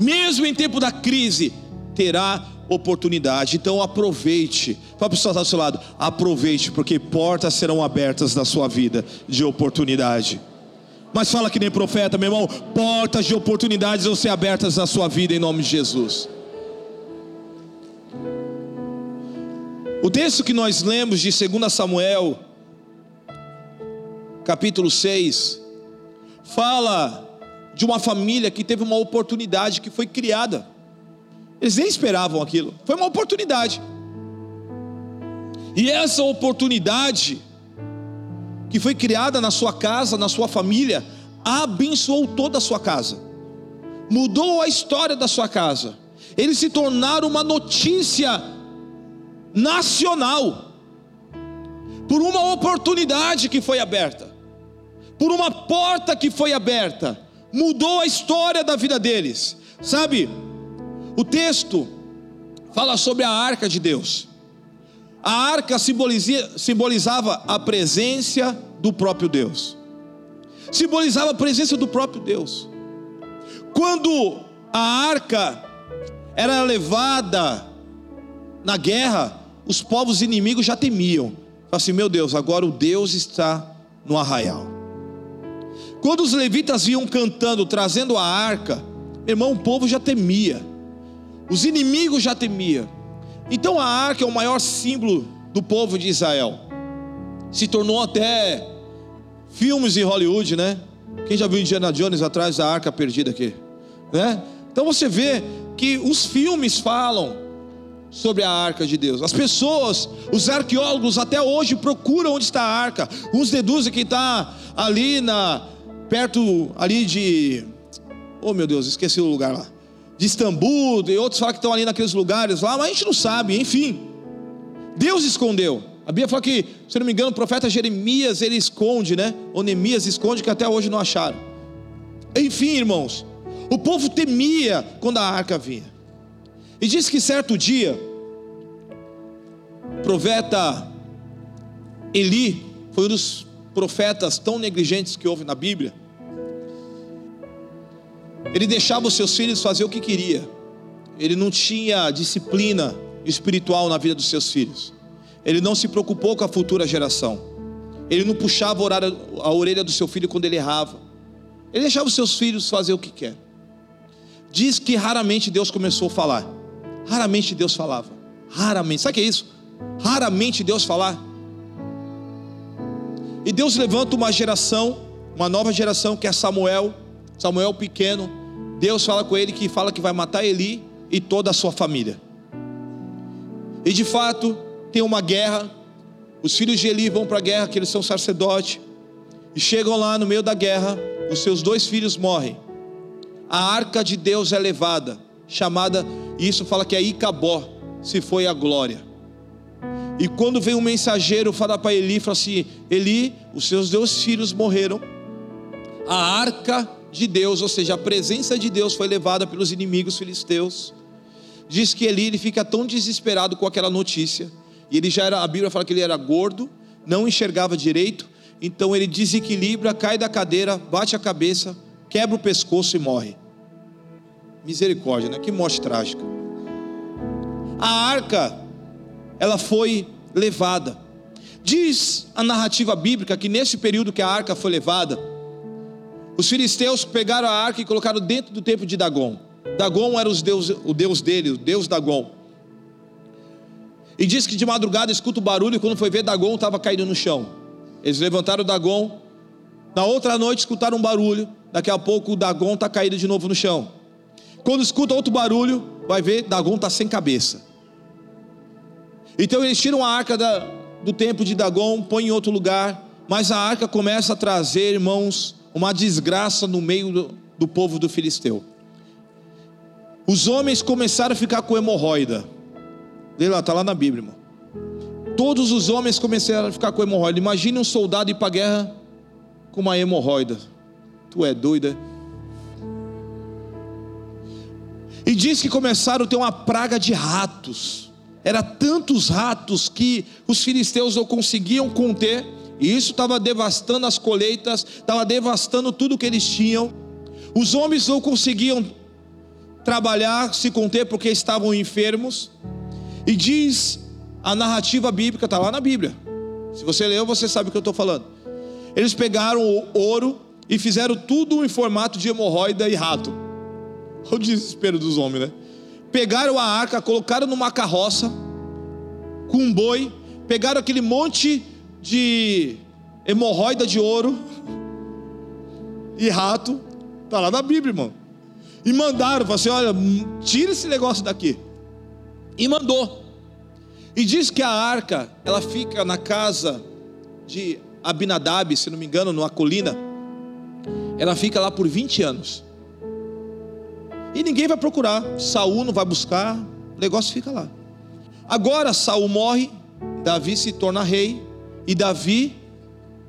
Mesmo em tempo da crise, terá oportunidade. Então aproveite. Fala para o pessoal do seu lado, aproveite, porque portas serão abertas na sua vida de oportunidade. Mas fala que nem profeta, meu irmão, portas de oportunidades vão ser abertas na sua vida em nome de Jesus. O texto que nós lemos de 2 Samuel, capítulo 6, fala de uma família que teve uma oportunidade que foi criada. Eles nem esperavam aquilo, foi uma oportunidade. E essa oportunidade, que foi criada na sua casa, na sua família, abençoou toda a sua casa, mudou a história da sua casa. Eles se tornaram uma notícia nacional, por uma oportunidade que foi aberta, por uma porta que foi aberta, mudou a história da vida deles. Sabe, o texto fala sobre a arca de Deus. A arca simbolizava a presença do próprio Deus, simbolizava a presença do próprio Deus. Quando a arca era levada na guerra, os povos inimigos já temiam. Assim, meu Deus, agora o Deus está no arraial. Quando os levitas iam cantando, trazendo a arca, irmão, o povo já temia. Os inimigos já temiam. Então a arca é o maior símbolo do povo de Israel. Se tornou até filmes em Hollywood, né? Quem já viu Indiana Jones atrás da arca perdida aqui, né? Então você vê que os filmes falam sobre a arca de Deus. As pessoas, os arqueólogos até hoje procuram onde está a arca. Uns deduzem que está ali na perto ali de Oh meu Deus, esqueci o lugar lá. De Istambul, e outros falam que estão ali naqueles lugares lá, mas a gente não sabe, enfim. Deus escondeu. A Bíblia fala que, se não me engano, o profeta Jeremias ele esconde, né? Ou esconde que até hoje não acharam. Enfim, irmãos, o povo temia quando a arca vinha. E diz que certo dia, o profeta Eli foi um dos profetas tão negligentes que houve na Bíblia. Ele deixava os seus filhos fazer o que queria. Ele não tinha disciplina espiritual na vida dos seus filhos. Ele não se preocupou com a futura geração. Ele não puxava a orelha do seu filho quando ele errava. Ele deixava os seus filhos fazer o que quer. Diz que raramente Deus começou a falar. Raramente Deus falava. Raramente. Sabe o que é isso? Raramente Deus falar. E Deus levanta uma geração, uma nova geração que é Samuel, Samuel pequeno. Deus fala com ele que fala que vai matar Eli e toda a sua família. E de fato, tem uma guerra. Os filhos de Eli vão para a guerra, que eles são sacerdotes. E chegam lá no meio da guerra, os seus dois filhos morrem. A arca de Deus é levada chamada, e isso fala que é Icabó, se foi a glória. E quando vem um mensageiro falar para Eli, fala assim: Eli, os seus dois filhos morreram, a arca de Deus, ou seja, a presença de Deus foi levada pelos inimigos filisteus. Diz que Eli ele fica tão desesperado com aquela notícia, e ele já era, a Bíblia fala que ele era gordo, não enxergava direito, então ele desequilibra, cai da cadeira, bate a cabeça, quebra o pescoço e morre. Misericórdia, né? Que morte trágica. A arca, ela foi levada. Diz a narrativa bíblica que nesse período que a arca foi levada, os filisteus pegaram a arca e colocaram dentro do templo de Dagon. Dagon era deus, o deus dele, o deus Dagon. E diz que de madrugada escuta o barulho e quando foi ver, Dagon estava caído no chão. Eles levantaram Dagon. Na outra noite escutaram um barulho. Daqui a pouco o Dagon está caído de novo no chão. Quando escuta outro barulho, vai ver, Dagon está sem cabeça. Então eles tiram a arca da, do templo de Dagon, põem em outro lugar, mas a arca começa a trazer, irmãos, uma desgraça no meio do, do povo do filisteu. Os homens começaram a ficar com hemorroida. Lê lá, está lá na Bíblia, irmão. todos os homens começaram a ficar com hemorroida. Imagine um soldado ir para a guerra com uma hemorroida. Tu é doida? E diz que começaram a ter uma praga de ratos. Era tantos ratos que os filisteus não conseguiam conter. E isso estava devastando as colheitas, estava devastando tudo que eles tinham. Os homens não conseguiam trabalhar, se conter, porque estavam enfermos. E diz a narrativa bíblica, está lá na Bíblia. Se você leu, você sabe o que eu estou falando. Eles pegaram o ouro e fizeram tudo em formato de hemorroida e rato. *laughs* O desespero dos homens, né? Pegaram a arca, colocaram numa carroça com um boi, pegaram aquele monte de hemorroida de ouro e rato, tá lá na Bíblia, irmão. E mandaram, falaram assim: olha, tira esse negócio daqui. E mandou. E diz que a arca, ela fica na casa de Abinadab, se não me engano, numa colina. Ela fica lá por 20 anos. E ninguém vai procurar. Saul não vai buscar, o negócio fica lá. Agora Saul morre, Davi se torna rei e Davi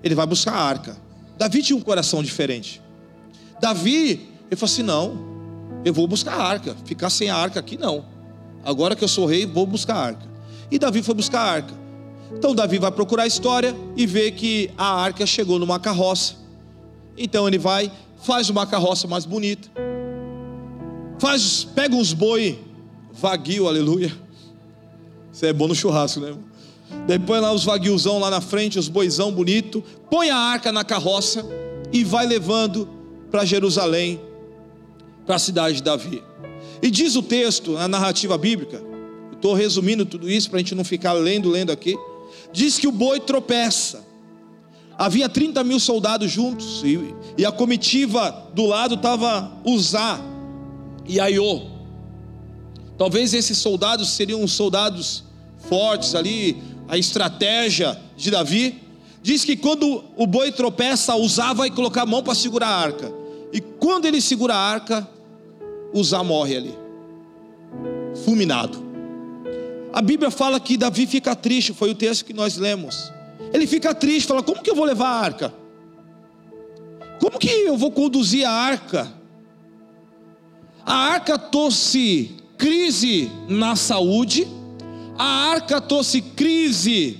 ele vai buscar a arca. Davi tinha um coração diferente. Davi, ele falou assim: "Não, eu vou buscar a arca. Ficar sem a arca aqui não. Agora que eu sou rei, vou buscar a arca." E Davi foi buscar a arca. Então Davi vai procurar a história e vê que a arca chegou numa carroça. Então ele vai, faz uma carroça mais bonita. Faz, pega uns boi vaguio, aleluia. Isso é bom no churrasco, né? Depois lá os vaguiozão lá na frente, os boizão bonito, põe a arca na carroça e vai levando para Jerusalém, para a cidade de Davi. E diz o texto, a narrativa bíblica, estou resumindo tudo isso para a gente não ficar lendo, lendo aqui. Diz que o boi tropeça. Havia 30 mil soldados juntos, e, e a comitiva do lado estava Uzá e Aiô. Talvez esses soldados seriam soldados fortes ali, a estratégia de Davi. Diz que quando o boi tropeça, Uzá vai colocar a mão para segurar a arca. E quando ele segura a arca, Uzá morre ali, fulminado. A Bíblia fala que Davi fica triste, foi o texto que nós lemos. Ele fica triste, fala: Como que eu vou levar a arca? Como que eu vou conduzir a arca? A arca trouxe crise na saúde, a arca trouxe crise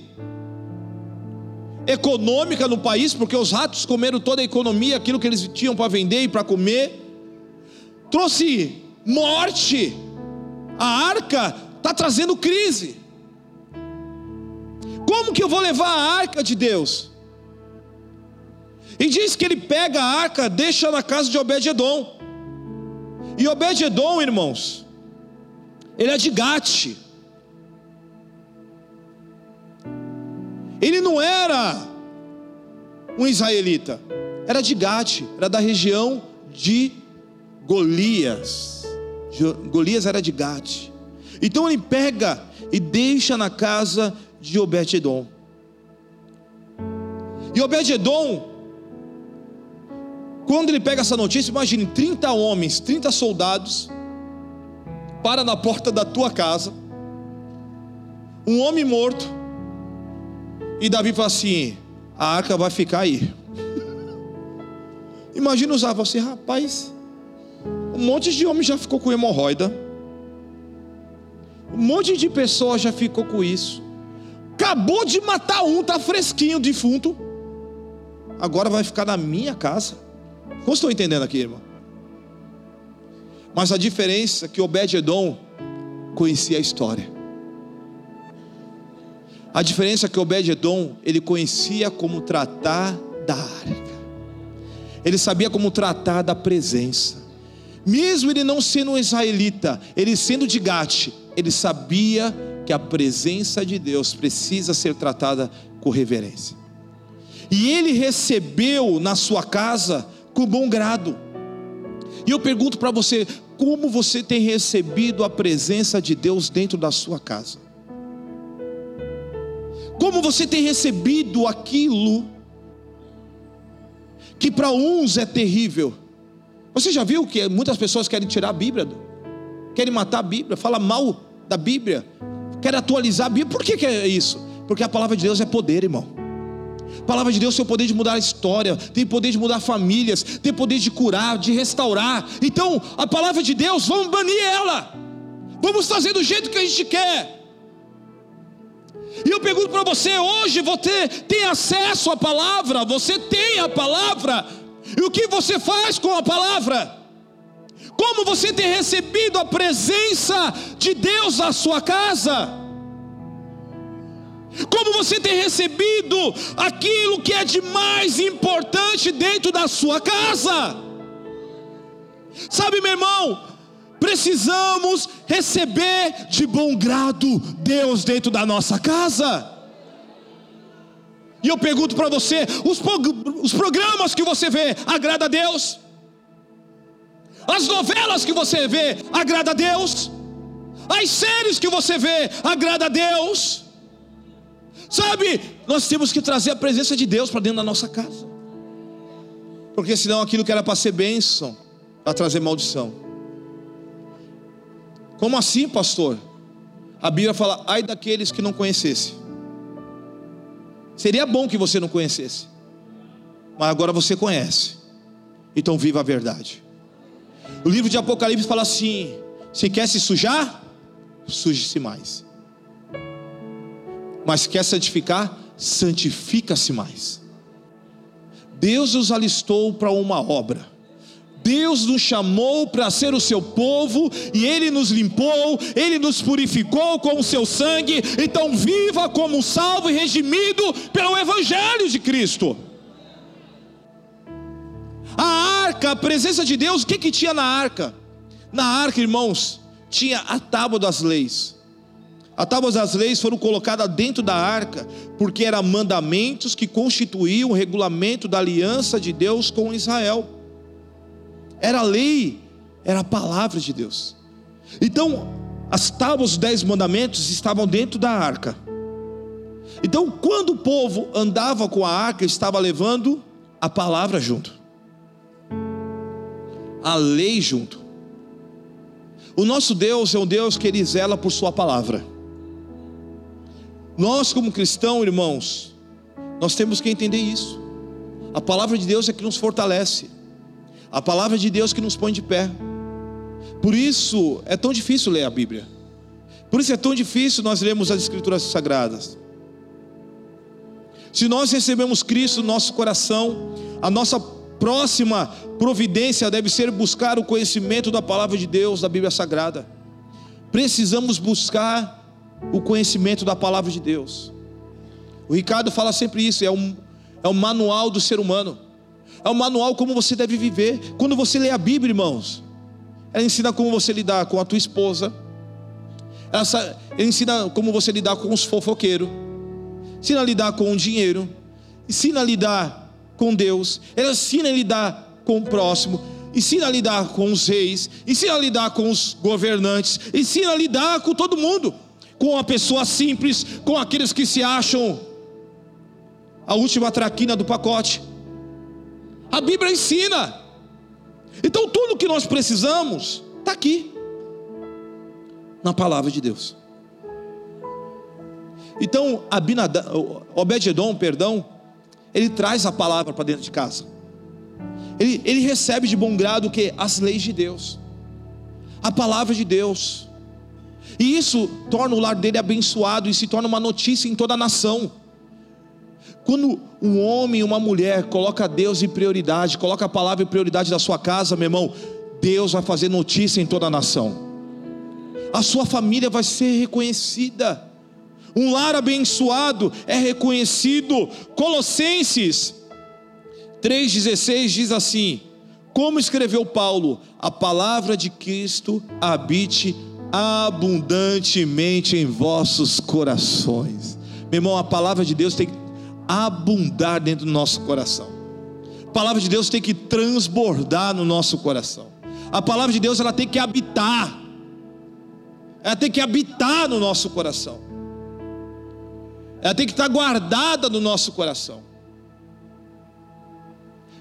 econômica no país, porque os ratos comeram toda a economia, aquilo que eles tinham para vender e para comer, trouxe morte. A arca está trazendo crise. Como que eu vou levar a arca de Deus? E diz que ele pega a arca, deixa na casa de Obed-Edom. E Obed-Edom, irmãos, ele é de Gate. Ele não era um israelita, era de Gate, era da região de Golias. Golias era de Gate. Então ele pega e deixa na casa de Obed-Edom. E Obed-Edom, quando ele pega essa notícia, imagine 30 homens, 30 soldados, para na porta da tua casa, um homem morto, e Davi fala assim: a arca vai ficar aí. *laughs* Imagina usar você, rapaz, um monte de homem já ficou com hemorroida. Um monte de pessoas já ficou com isso. Acabou de matar um, tá fresquinho, defunto. Agora vai ficar na minha casa. Como estão entendendo aqui, irmão? Mas a diferença é que Obed-Edom conhecia a história. A diferença é que Obed-Edom, ele conhecia como tratar da arca. Ele sabia como tratar da presença. Mesmo ele não sendo um israelita, ele sendo de Gate, ele sabia que a presença de Deus precisa ser tratada com reverência. E ele recebeu na sua casa com bom grado. E eu pergunto para você, como você tem recebido a presença de Deus dentro da sua casa? Como você tem recebido aquilo que para uns é terrível? Você já viu que muitas pessoas querem tirar a Bíblia, querem matar a Bíblia, fala mal da Bíblia, querem atualizar a Bíblia. Por que, que é isso? Porque a palavra de Deus é poder, irmão. Palavra de Deus tem o poder de mudar a história, tem o poder de mudar famílias, tem o poder de curar, de restaurar. Então, a palavra de Deus, vamos banir ela. Vamos fazer do jeito que a gente quer. E eu pergunto para você, hoje você tem acesso à palavra, você tem a palavra, e o que você faz com a palavra? Como você tem recebido a presença de Deus na sua casa? Como você tem recebido aquilo que é de mais importante dentro da sua casa? Sabe, meu irmão, precisamos receber de bom grado Deus dentro da nossa casa. E eu pergunto para você: os, os programas que você vê agrada a Deus? As novelas que você vê agrada a Deus? As séries que você vê agrada a Deus? Sabe, nós temos que trazer a presença de Deus para dentro da nossa casa. Porque senão aquilo que era para ser bênção, vai trazer maldição. Como assim, pastor? A Bíblia fala: ai daqueles que não conhecesse. Seria bom que você não conhecesse, mas agora você conhece, então viva a verdade. O livro de Apocalipse fala assim: se quer se sujar, suje-se mais. Mas quer santificar, santifica-se mais. Deus nos alistou para uma obra. Deus nos chamou para ser o seu povo e Ele nos limpou, Ele nos purificou com o seu sangue. Então, viva como salvo e redimido pelo Evangelho de Cristo. A arca, a presença de Deus, o que, que tinha na arca? Na arca, irmãos, tinha a tábua das leis. A tábua das leis foram colocadas dentro da arca, porque eram mandamentos que constituíam o regulamento da aliança de Deus com Israel. Era a lei, era a palavra de Deus. Então, as tábuas, os dez mandamentos estavam dentro da arca. Então, quando o povo andava com a arca, estava levando a palavra junto, a lei junto. O nosso Deus é um Deus que ele zela por Sua palavra. Nós, como cristãos, irmãos, nós temos que entender isso. A palavra de Deus é que nos fortalece, a palavra de Deus que nos põe de pé. Por isso é tão difícil ler a Bíblia, por isso é tão difícil nós lermos as Escrituras Sagradas. Se nós recebemos Cristo no nosso coração, a nossa próxima providência deve ser buscar o conhecimento da palavra de Deus, da Bíblia Sagrada. Precisamos buscar o conhecimento da palavra de Deus. O Ricardo fala sempre isso, é um, é um manual do ser humano. É um manual como você deve viver. Quando você lê a Bíblia, irmãos, ela ensina como você lidar com a tua esposa. Ela, ela ensina como você lidar com os fofoqueiros. Ensina a lidar com o dinheiro. Ensina a lidar com Deus. Ela ensina a lidar com o próximo ensina a lidar com os reis, ensina a lidar com os governantes, ensina a lidar com todo mundo com a pessoa simples, com aqueles que se acham a última traquina do pacote. A Bíblia ensina. Então tudo que nós precisamos está aqui, na palavra de Deus. Então, Obed-Edom, perdão, ele traz a palavra para dentro de casa. Ele, ele recebe de bom grado que? As leis de Deus, a palavra de Deus. E isso torna o lar dele abençoado e se torna uma notícia em toda a nação. Quando um homem e uma mulher coloca Deus em prioridade, coloca a palavra em prioridade da sua casa, meu irmão, Deus vai fazer notícia em toda a nação. A sua família vai ser reconhecida. Um lar abençoado é reconhecido. Colossenses 3,16 diz assim: Como escreveu Paulo, a palavra de Cristo habite abundantemente em vossos corações. Meu irmão, a palavra de Deus tem que abundar dentro do nosso coração. A palavra de Deus tem que transbordar no nosso coração. A palavra de Deus ela tem que habitar. Ela tem que habitar no nosso coração. Ela tem que estar guardada no nosso coração.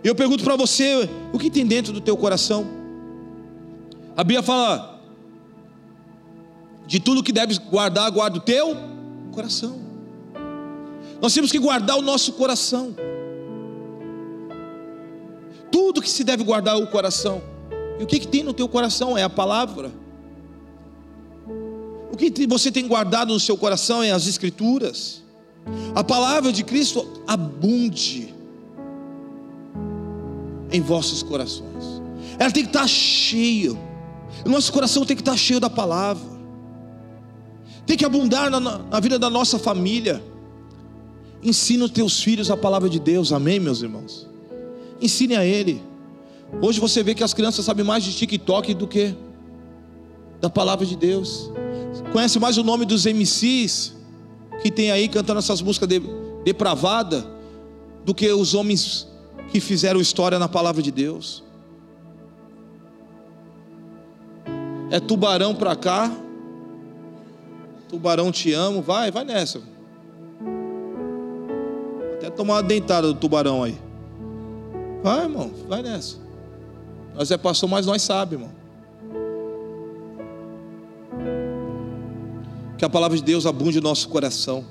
Eu pergunto para você, o que tem dentro do teu coração? A Bíblia fala: de tudo que deves guardar, guarda o teu coração. Nós temos que guardar o nosso coração. Tudo que se deve guardar é o coração. E o que, que tem no teu coração é a palavra. O que você tem guardado no seu coração é as escrituras. A palavra de Cristo abunde em vossos corações. Ela tem que estar cheia. O nosso coração tem que estar cheio da palavra. Tem que abundar na, na vida da nossa família. Ensina os teus filhos a palavra de Deus, amém, meus irmãos? Ensine a ele. Hoje você vê que as crianças sabem mais de TikTok do que da palavra de Deus. Conhece mais o nome dos MCs que tem aí cantando essas músicas de, depravada do que os homens que fizeram história na palavra de Deus. É tubarão para cá. Tubarão te amo, vai, vai nessa. Até tomar uma dentada do tubarão aí. Vai, irmão, vai nessa. Nós é pastor, mas nós sabe, irmão. Que a palavra de Deus abunde no nosso coração.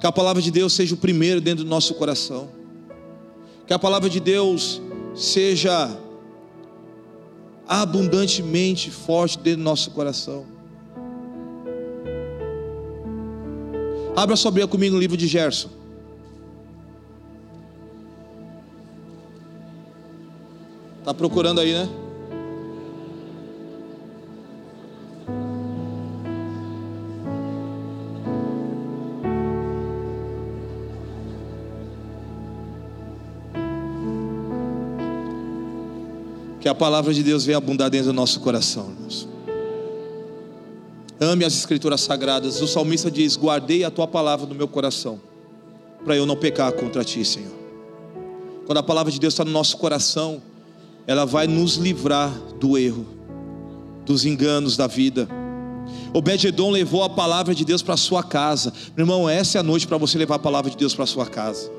Que a palavra de Deus seja o primeiro dentro do nosso coração. Que a palavra de Deus seja abundantemente forte dentro do nosso coração. Abra sua Bíblia comigo no livro de Gerson. Está procurando aí, né? Que a palavra de Deus venha abundar dentro do nosso coração, irmãos. Ame as escrituras sagradas. O salmista diz: Guardei a tua palavra no meu coração, para eu não pecar contra ti, Senhor. Quando a palavra de Deus está no nosso coração, ela vai nos livrar do erro, dos enganos da vida. Obed-edom levou a palavra de Deus para sua casa. Meu irmão, essa é a noite para você levar a palavra de Deus para sua casa.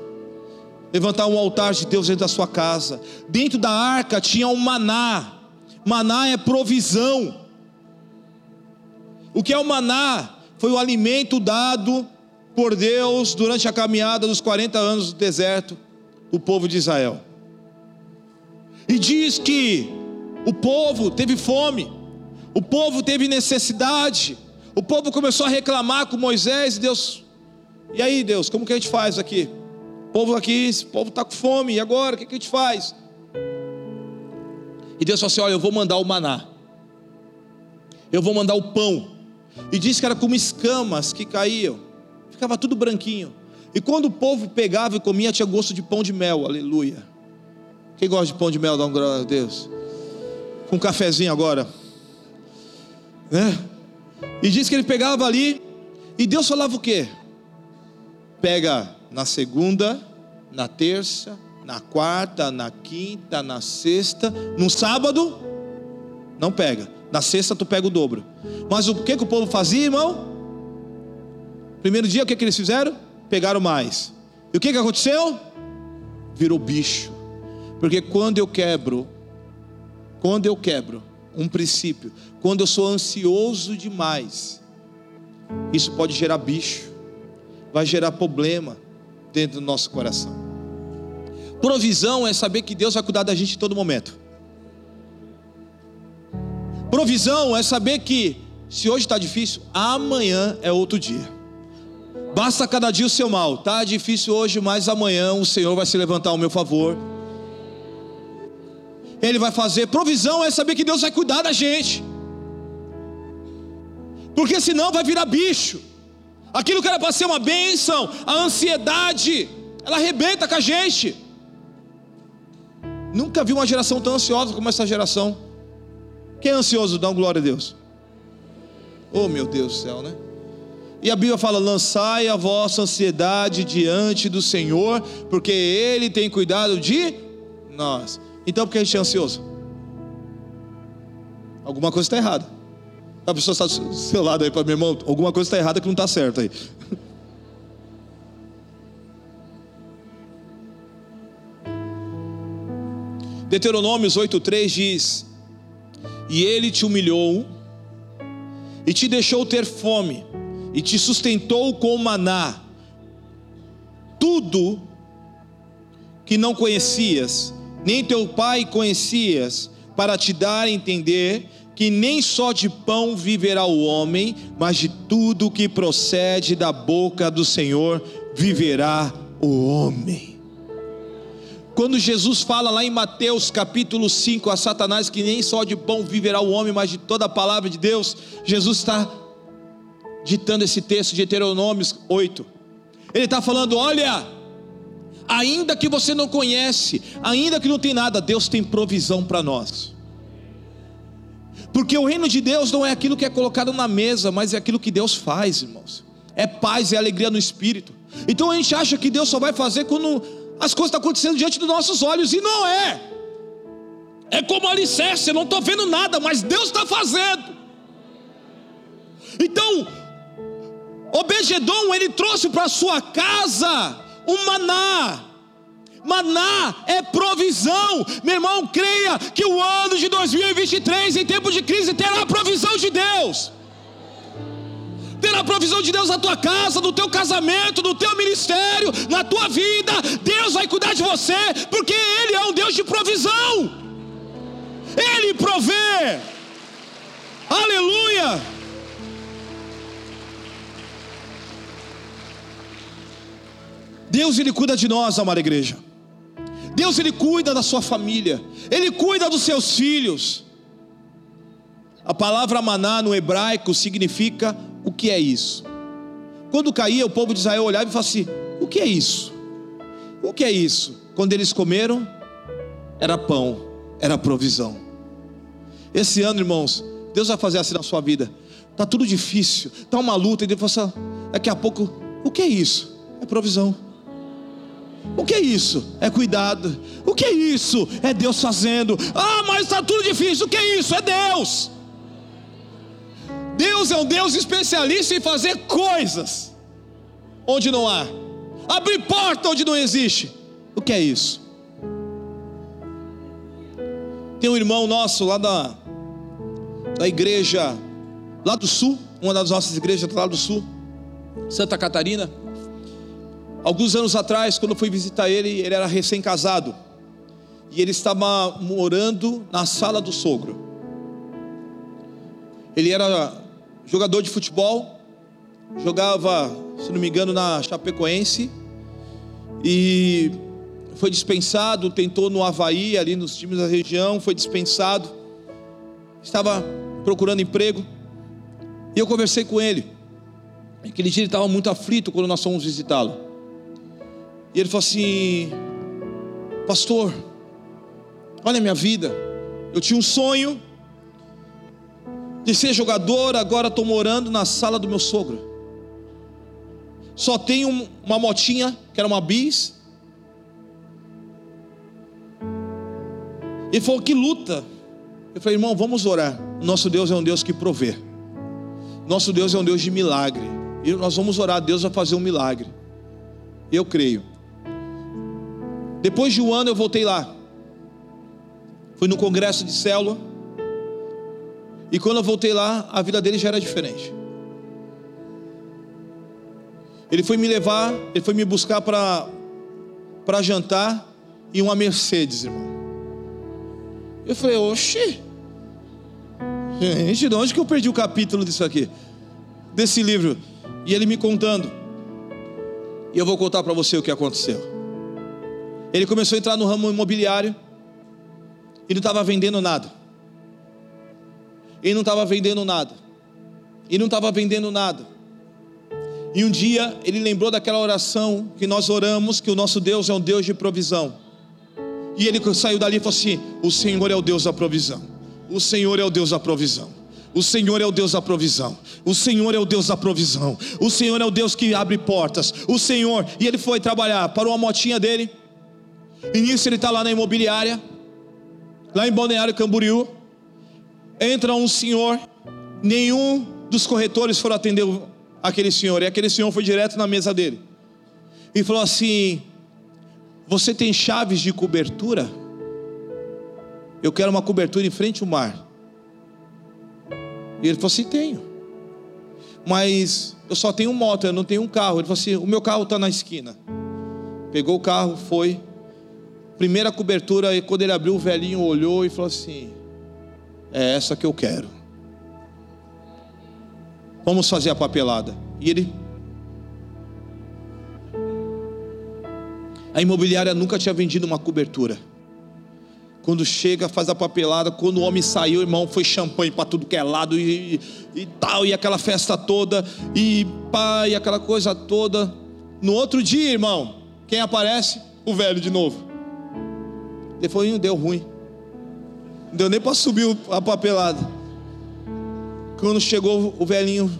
Levantar um altar de Deus dentro da sua casa. Dentro da arca tinha um maná. Maná é provisão. O que é o maná? Foi o alimento dado por Deus durante a caminhada dos 40 anos do deserto, o povo de Israel. E diz que o povo teve fome, o povo teve necessidade, o povo começou a reclamar com Moisés e Deus. E aí, Deus, como que a gente faz aqui? O povo aqui, esse povo está com fome, e agora? O que, que a gente faz? E Deus falou assim: Olha, eu vou mandar o maná, eu vou mandar o pão. E disse que era como escamas que caíam, ficava tudo branquinho. E quando o povo pegava e comia, tinha gosto de pão de mel, aleluia. Quem gosta de pão de mel, dá um glória a Deus. Com um cafezinho agora. Né? E diz que ele pegava ali, e Deus falava o quê? Pega na segunda, na terça, na quarta, na quinta, na sexta, no sábado, não pega. Na sexta tu pega o dobro. Mas o que, que o povo fazia, irmão? Primeiro dia, o que, que eles fizeram? Pegaram mais. E o que, que aconteceu? Virou bicho. Porque quando eu quebro, quando eu quebro um princípio, quando eu sou ansioso demais, isso pode gerar bicho, vai gerar problema dentro do nosso coração. Provisão é saber que Deus vai cuidar da gente em todo momento. Provisão é saber que se hoje está difícil, amanhã é outro dia. Basta cada dia o seu mal. Está difícil hoje, mas amanhã o Senhor vai se levantar ao meu favor ele vai fazer. Provisão é saber que Deus vai cuidar da gente. Porque senão vai virar bicho. Aquilo que era para ser uma bênção, a ansiedade, ela arrebenta com a gente. Nunca vi uma geração tão ansiosa como essa geração. Quem é ansioso? Dá um glória a Deus. Oh meu Deus do céu, né? E a Bíblia fala: lançai a vossa ansiedade diante do Senhor, porque Ele tem cuidado de nós. Então por que a gente é ansioso? Alguma coisa está errada. A pessoa está do seu lado aí para meu irmão, alguma coisa está errada que não está certo aí. *laughs* Deuteronômios 8,3 diz: E ele te humilhou, e te deixou ter fome, e te sustentou com maná, tudo que não conhecias, nem teu pai conhecias, para te dar a entender que nem só de pão viverá o homem, mas de tudo que procede da boca do Senhor viverá o homem. Quando Jesus fala lá em Mateus capítulo 5 a Satanás que nem só de pão viverá o homem, mas de toda a palavra de Deus, Jesus está ditando esse texto de Deuteronômio 8. Ele está falando: olha, ainda que você não conhece, ainda que não tem nada, Deus tem provisão para nós. Porque o reino de Deus não é aquilo que é colocado na mesa, mas é aquilo que Deus faz, irmãos. É paz, é alegria no espírito. Então a gente acha que Deus só vai fazer quando as coisas estão acontecendo diante dos nossos olhos, e não é. É como alicerce, eu não estou vendo nada, mas Deus está fazendo. Então, Obededon, ele trouxe para sua casa um maná. Maná é provisão. Meu irmão, creia que o ano de 2023, em tempo de crise, terá a provisão de Deus. Terá a provisão de Deus na tua casa, no teu casamento, no teu ministério, na tua vida. Deus vai cuidar de você, porque Ele é um Deus de provisão. Ele provê. Aleluia. Deus ele cuida de nós, amada igreja. Deus ele cuida da sua família. Ele cuida dos seus filhos. A palavra maná no hebraico significa o que é isso? Quando caía, o povo de Israel olhava e falava assim: o que é isso? O que é isso? Quando eles comeram, era pão, era provisão. Esse ano, irmãos, Deus vai fazer assim na sua vida. Tá tudo difícil, tá uma luta, e fala assim, daqui a pouco, o que é isso? É provisão. O que é isso? É cuidado. O que é isso? É Deus fazendo. Ah, mas está tudo difícil. O que é isso? É Deus. Deus é um Deus especialista em fazer coisas onde não há, abrir porta onde não existe. O que é isso? Tem um irmão nosso lá da, da igreja, lá do sul, uma das nossas igrejas lá do sul, Santa Catarina. Alguns anos atrás, quando eu fui visitar ele, ele era recém-casado. E ele estava morando na sala do sogro. Ele era jogador de futebol, jogava, se não me engano, na Chapecoense. E foi dispensado, tentou no Havaí, ali nos times da região, foi dispensado. Estava procurando emprego. E eu conversei com ele. Aquele dia ele estava muito aflito quando nós fomos visitá-lo. E ele falou assim: Pastor, olha a minha vida. Eu tinha um sonho de ser jogador, agora estou morando na sala do meu sogro. Só tenho uma motinha, que era uma bis. Ele falou: Que luta. Eu falei: Irmão, vamos orar. Nosso Deus é um Deus que provê. Nosso Deus é um Deus de milagre. E nós vamos orar, Deus vai fazer um milagre. Eu creio. Depois de um ano eu voltei lá. Fui no congresso de célula. E quando eu voltei lá, a vida dele já era diferente. Ele foi me levar, ele foi me buscar para para jantar e uma Mercedes, irmão. Eu falei, oxi. Gente, de onde que eu perdi o capítulo disso aqui? Desse livro. E ele me contando. E eu vou contar para você o que aconteceu. Ele começou a entrar no ramo imobiliário e não estava vendendo nada. E não estava vendendo nada. E não estava vendendo nada. E um dia ele lembrou daquela oração que nós oramos, que o nosso Deus é um Deus de provisão. E ele saiu dali e falou assim: O Senhor é o Deus da provisão. O Senhor é o Deus da provisão. O Senhor é o Deus da provisão. O Senhor é o Deus da provisão. O Senhor é o Deus que abre portas. O Senhor. E ele foi trabalhar. Parou a motinha dele e nisso ele está lá na imobiliária, lá em Balneário Camboriú. Entra um senhor, nenhum dos corretores foram atender aquele senhor, e aquele senhor foi direto na mesa dele e falou assim: Você tem chaves de cobertura? Eu quero uma cobertura em frente ao mar. E ele falou assim: Tenho, mas eu só tenho moto, eu não tenho um carro. Ele falou assim: O meu carro está na esquina. Pegou o carro, foi. Primeira cobertura, e quando ele abriu, o velhinho olhou e falou assim: É essa que eu quero. Vamos fazer a papelada. E ele. A imobiliária nunca tinha vendido uma cobertura. Quando chega, faz a papelada. Quando o homem saiu, irmão, foi champanhe para tudo que é lado e, e, tal, e aquela festa toda, e pai, aquela coisa toda. No outro dia, irmão, quem aparece? O velho de novo. Depois deu ruim. Não deu nem para subir a papelada. Quando chegou o velhinho,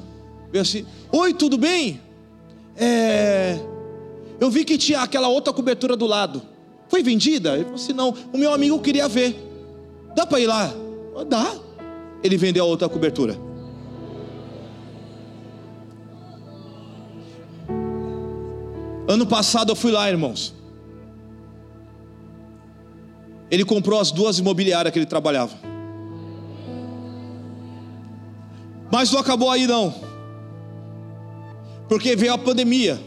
veio assim: Oi, tudo bem? É, eu vi que tinha aquela outra cobertura do lado. Foi vendida? Ele falou assim: Não, o meu amigo queria ver. Dá para ir lá? Dá. Ele vendeu a outra cobertura. Ano passado eu fui lá, irmãos. Ele comprou as duas imobiliárias que ele trabalhava. Mas não acabou aí não. Porque veio a pandemia.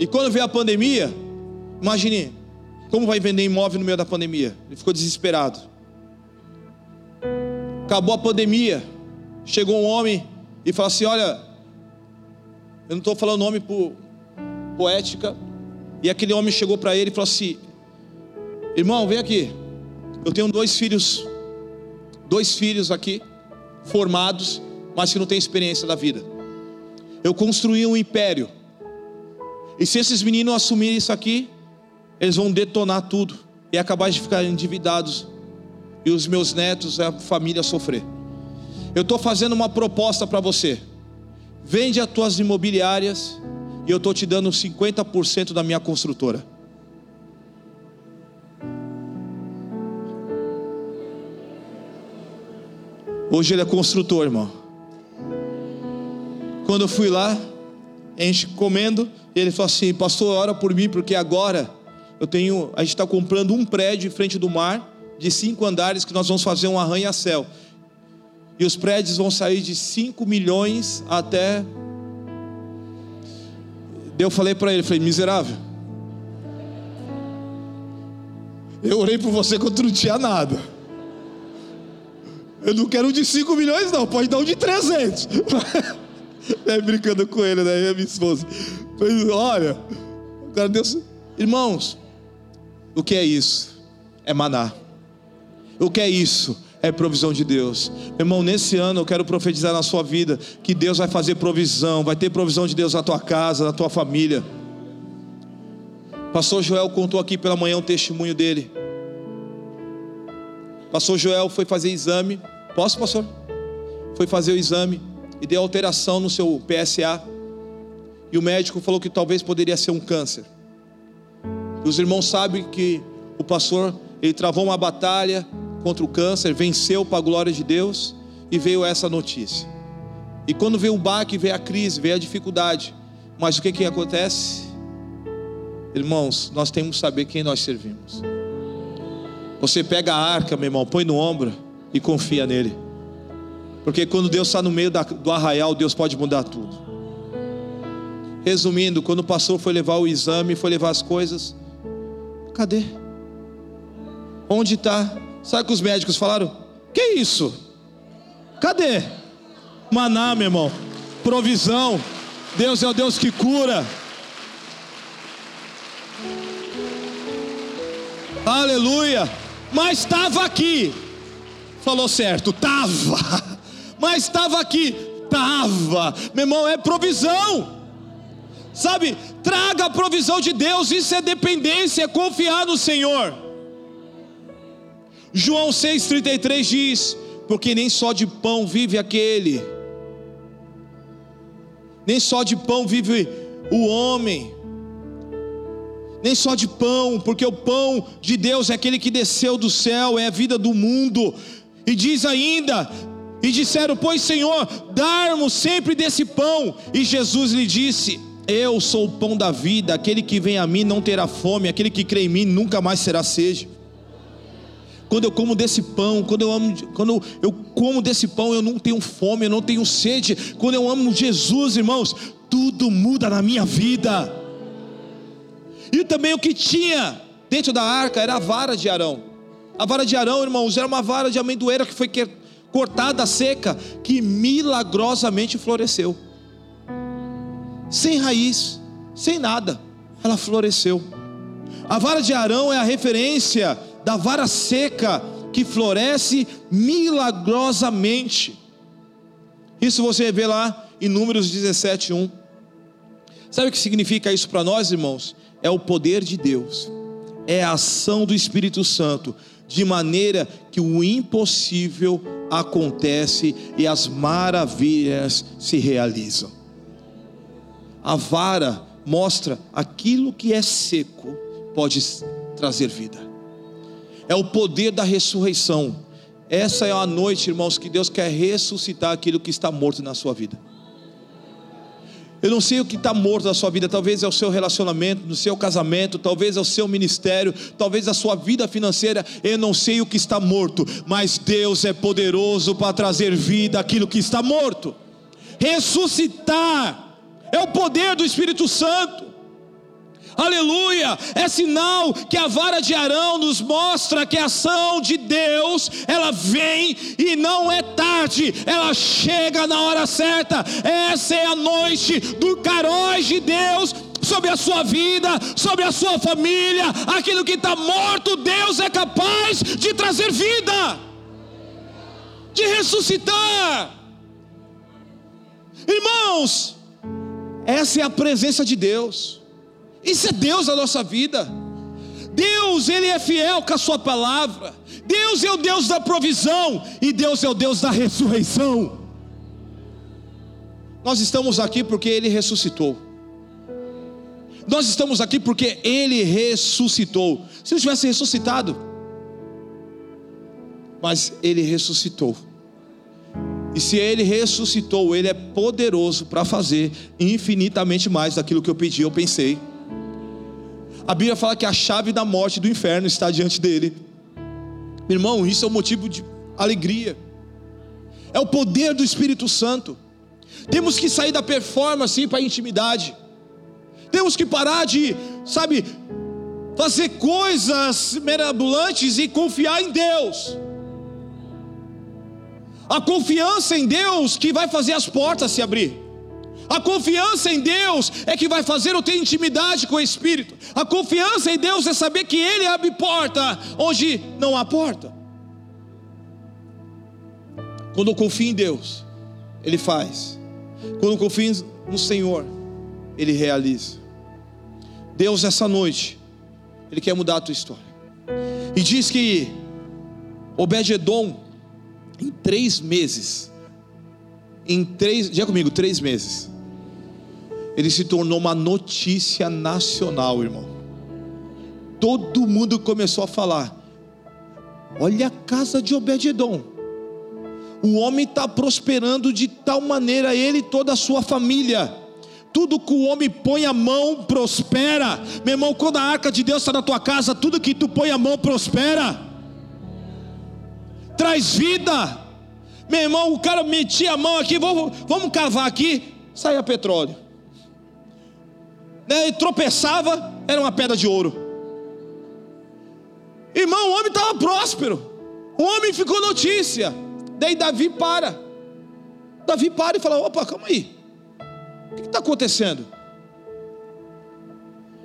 E quando veio a pandemia, imagine, como vai vender imóvel no meio da pandemia? Ele ficou desesperado. Acabou a pandemia. Chegou um homem e falou assim: Olha, eu não estou falando nome por poética. E aquele homem chegou para ele e falou assim: Irmão, vem aqui. Eu tenho dois filhos, dois filhos aqui, formados, mas que não têm experiência da vida. Eu construí um império. E se esses meninos assumirem isso aqui, eles vão detonar tudo e acabar de ficar endividados. E os meus netos, a família sofrer. Eu estou fazendo uma proposta para você. Vende as tuas imobiliárias e eu estou te dando 50% da minha construtora. Hoje ele é construtor, irmão. Quando eu fui lá, a gente comendo, ele falou assim: Pastor, ora por mim, porque agora eu tenho. A gente está comprando um prédio em frente do mar, de cinco andares, que nós vamos fazer um arranha-céu. E os prédios vão sair de 5 milhões até. Eu falei para ele, falei, miserável. Eu orei por você quando não tinha nada. Eu não quero um de 5 milhões, não. Pode dar um de 300. *laughs* é brincando com ele, né? É minha esposa. Mas, olha, cara, Deus. Irmãos, o que é isso? É maná. O que é isso? É provisão de Deus. Irmão, nesse ano eu quero profetizar na sua vida que Deus vai fazer provisão, vai ter provisão de Deus na tua casa, na tua família. Pastor Joel contou aqui pela manhã um testemunho dele. Pastor Joel foi fazer exame Posso, pastor? Foi fazer o exame e deu alteração no seu PSA. E o médico falou que talvez poderia ser um câncer. E os irmãos sabem que o pastor, ele travou uma batalha contra o câncer, venceu para a glória de Deus e veio essa notícia. E quando veio o baque, veio a crise, veio a dificuldade. Mas o que que acontece? Irmãos, nós temos que saber quem nós servimos. Você pega a arca, meu irmão, põe no ombro e confia nele. Porque quando Deus está no meio do arraial, Deus pode mudar tudo. Resumindo, quando o pastor foi levar o exame, foi levar as coisas, cadê? Onde está? Sabe que os médicos falaram? Que isso? Cadê? Maná, meu irmão. Provisão. Deus é o Deus que cura. Aleluia. Mas estava aqui. Falou certo, tava, mas estava aqui, tava, meu irmão, é provisão, sabe? Traga a provisão de Deus, isso é dependência, é confiar no Senhor. João 6,33 diz: Porque nem só de pão vive aquele, nem só de pão vive o homem, nem só de pão, porque o pão de Deus é aquele que desceu do céu, é a vida do mundo. E diz ainda: E disseram, pois Senhor, darmos sempre desse pão. E Jesus lhe disse: Eu sou o pão da vida, aquele que vem a mim não terá fome, aquele que crê em mim nunca mais será sede. Quando eu como desse pão, quando eu amo, quando eu como desse pão, eu não tenho fome, eu não tenho sede. Quando eu amo Jesus, irmãos, tudo muda na minha vida. E também o que tinha dentro da arca era a vara de Arão. A vara de Arão, irmãos, era uma vara de amendoeira que foi cortada seca, que milagrosamente floresceu. Sem raiz, sem nada, ela floresceu. A vara de Arão é a referência da vara seca que floresce milagrosamente. Isso você vê lá em Números 17, 1. Sabe o que significa isso para nós, irmãos? É o poder de Deus, é a ação do Espírito Santo, de maneira que o impossível acontece e as maravilhas se realizam. A vara mostra aquilo que é seco pode trazer vida. É o poder da ressurreição. Essa é a noite, irmãos, que Deus quer ressuscitar aquilo que está morto na sua vida. Eu não sei o que está morto na sua vida, talvez é o seu relacionamento, no seu casamento, talvez é o seu ministério, talvez a sua vida financeira, eu não sei o que está morto, mas Deus é poderoso para trazer vida àquilo que está morto. Ressuscitar é o poder do Espírito Santo. Aleluia! É sinal que a vara de Arão nos mostra que a ação de Deus, ela vem e não é tarde, ela chega na hora certa. Essa é a noite do caróis de Deus sobre a sua vida, sobre a sua família, aquilo que está morto, Deus é capaz de trazer vida, de ressuscitar. Irmãos, essa é a presença de Deus. Isso é Deus na nossa vida. Deus, Ele é fiel com a Sua palavra. Deus é o Deus da provisão e Deus é o Deus da ressurreição. Nós estamos aqui porque Ele ressuscitou. Nós estamos aqui porque Ele ressuscitou. Se não tivesse ressuscitado, mas Ele ressuscitou. E se Ele ressuscitou, Ele é poderoso para fazer infinitamente mais daquilo que eu pedi, eu pensei. A Bíblia fala que a chave da morte do inferno está diante dele. Meu irmão, isso é um motivo de alegria. É o poder do Espírito Santo. Temos que sair da performance para a intimidade. Temos que parar de, sabe, fazer coisas mirabolantes e confiar em Deus. A confiança em Deus que vai fazer as portas se abrir. A confiança em Deus é que vai fazer eu ter intimidade com o Espírito. A confiança em Deus é saber que Ele abre porta onde não há porta. Quando eu confio em Deus, Ele faz. Quando eu confio no Senhor, Ele realiza. Deus, essa noite, Ele quer mudar a tua história. E diz que Obed-Edom, em três meses, em três, diga comigo, três meses, ele se tornou uma notícia nacional, irmão. Todo mundo começou a falar: olha a casa de Obed-Edom. O homem está prosperando de tal maneira, ele e toda a sua família. Tudo que o homem põe a mão prospera. Meu irmão, quando a arca de Deus está na tua casa, tudo que tu põe a mão prospera. Traz vida. Meu irmão, o cara metia a mão aqui, vamos, vamos cavar aqui, saia petróleo né, e tropeçava, era uma pedra de ouro. Irmão, o homem estava próspero. O homem ficou notícia. Daí Davi para. Davi para e fala: opa, calma aí. O que está acontecendo?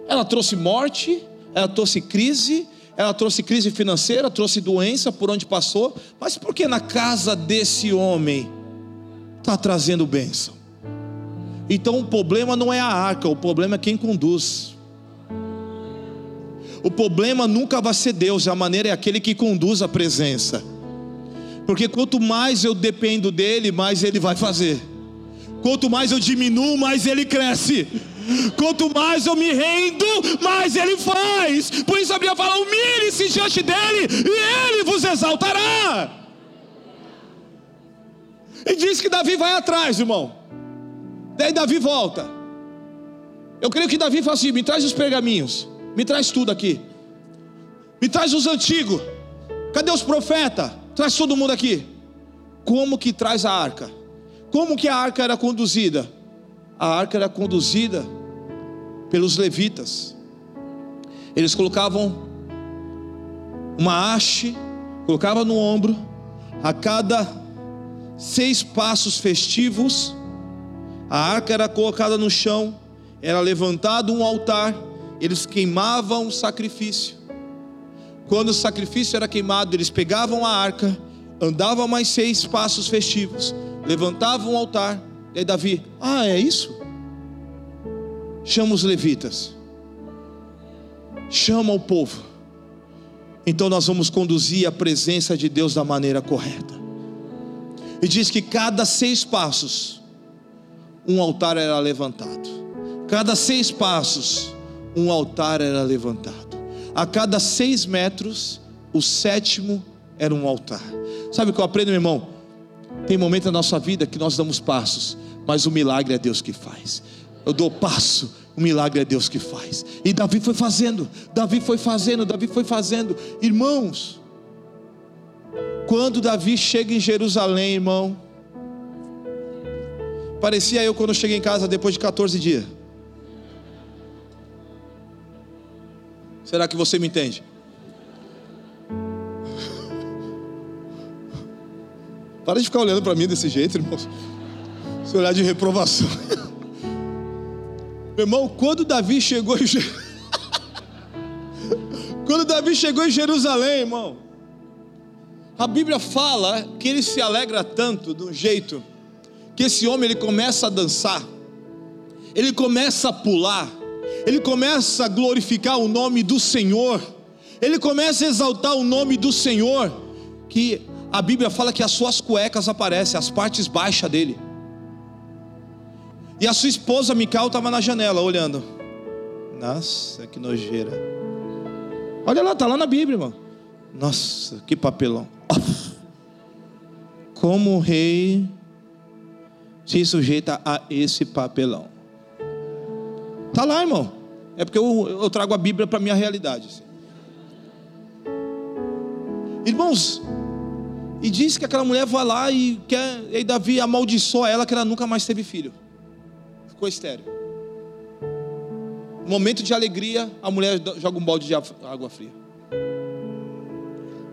Ela trouxe morte, ela trouxe crise, ela trouxe crise financeira, trouxe doença por onde passou, mas por que na casa desse homem está trazendo bênção? Então o problema não é a arca, o problema é quem conduz. O problema nunca vai ser Deus, a maneira é aquele que conduz a presença. Porque quanto mais eu dependo dele, mais ele vai fazer. Quanto mais eu diminuo, mais ele cresce. Quanto mais eu me rendo, mais ele faz. Por isso a Bíblia fala: humilhe-se diante dele, e ele vos exaltará. E diz que Davi vai atrás, irmão. Daí Davi volta. Eu creio que Davi fala assim: me traz os pergaminhos, me traz tudo aqui, me traz os antigos. Cadê os profetas? Traz todo mundo aqui. Como que traz a arca? Como que a arca era conduzida? A arca era conduzida pelos levitas. Eles colocavam uma haste, colocava no ombro, a cada seis passos festivos, a arca era colocada no chão, era levantado um altar, eles queimavam o sacrifício. Quando o sacrifício era queimado, eles pegavam a arca, andavam mais seis passos festivos, levantavam um altar. E aí Davi, ah, é isso? Chama os levitas, chama o povo. Então nós vamos conduzir a presença de Deus da maneira correta. E diz que cada seis passos, um altar era levantado. Cada seis passos, um altar era levantado. A cada seis metros, o sétimo era um altar. Sabe o que eu aprendo, meu irmão? Tem momento na nossa vida que nós damos passos, mas o milagre é Deus que faz. Eu dou passo, o milagre é Deus que faz. E Davi foi fazendo, Davi foi fazendo, Davi foi fazendo. Irmãos, quando Davi chega em Jerusalém, irmão, parecia eu quando cheguei em casa depois de 14 dias. Será que você me entende? *laughs* Para de ficar olhando para mim desse jeito, irmãos. Esse olhar de reprovação. Meu *laughs* irmão, quando Davi chegou em *laughs* Quando Davi chegou em Jerusalém, irmão, a Bíblia fala que ele se alegra tanto do jeito que esse homem ele começa a dançar, ele começa a pular, ele começa a glorificar o nome do Senhor, ele começa a exaltar o nome do Senhor, que a Bíblia fala que as suas cuecas aparecem, as partes baixas dele. E a sua esposa Mical estava na janela olhando. Nossa, que nojeira. Olha lá, está lá na Bíblia, irmão. Nossa, que papelão. Como o rei se sujeita a esse papelão. Está lá, irmão. É porque eu, eu trago a Bíblia para a minha realidade. Assim. Irmãos, e diz que aquela mulher vai lá e quer, e Davi amaldiçoa ela que ela nunca mais teve filho. Ficou estéreo. Momento de alegria, a mulher joga um balde de água fria.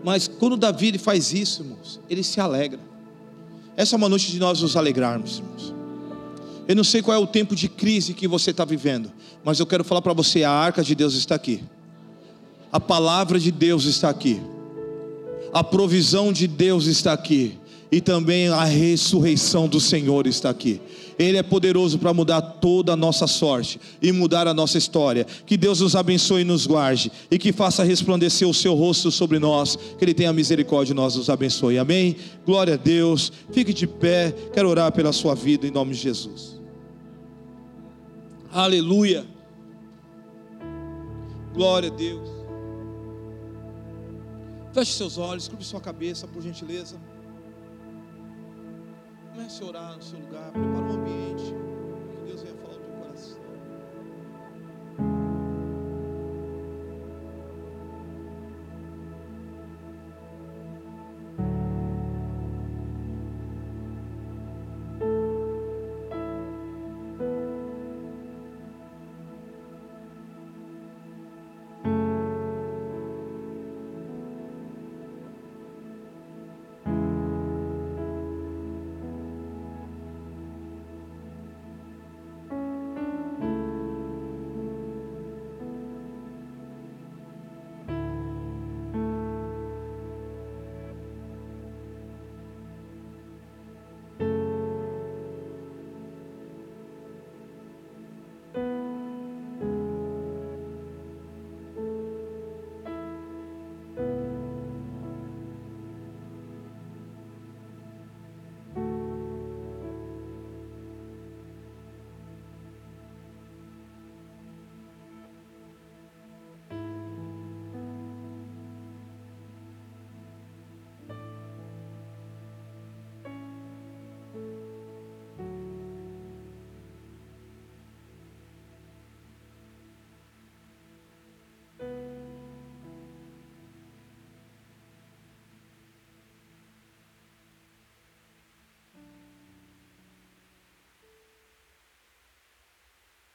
Mas quando Davi ele faz isso, irmãos, ele se alegra. Essa é uma noite de nós nos alegrarmos, irmãos. Eu não sei qual é o tempo de crise que você está vivendo, mas eu quero falar para você: a arca de Deus está aqui, a palavra de Deus está aqui, a provisão de Deus está aqui, e também a ressurreição do Senhor está aqui. Ele é poderoso para mudar toda a nossa sorte e mudar a nossa história. Que Deus nos abençoe e nos guarde e que faça resplandecer o seu rosto sobre nós. Que Ele tenha misericórdia e nós nos abençoe. Amém? Glória a Deus. Fique de pé. Quero orar pela sua vida em nome de Jesus. Aleluia. Glória a Deus. Feche seus olhos, curve sua cabeça, por gentileza. Comece a orar no seu lugar, prepara um ambiente.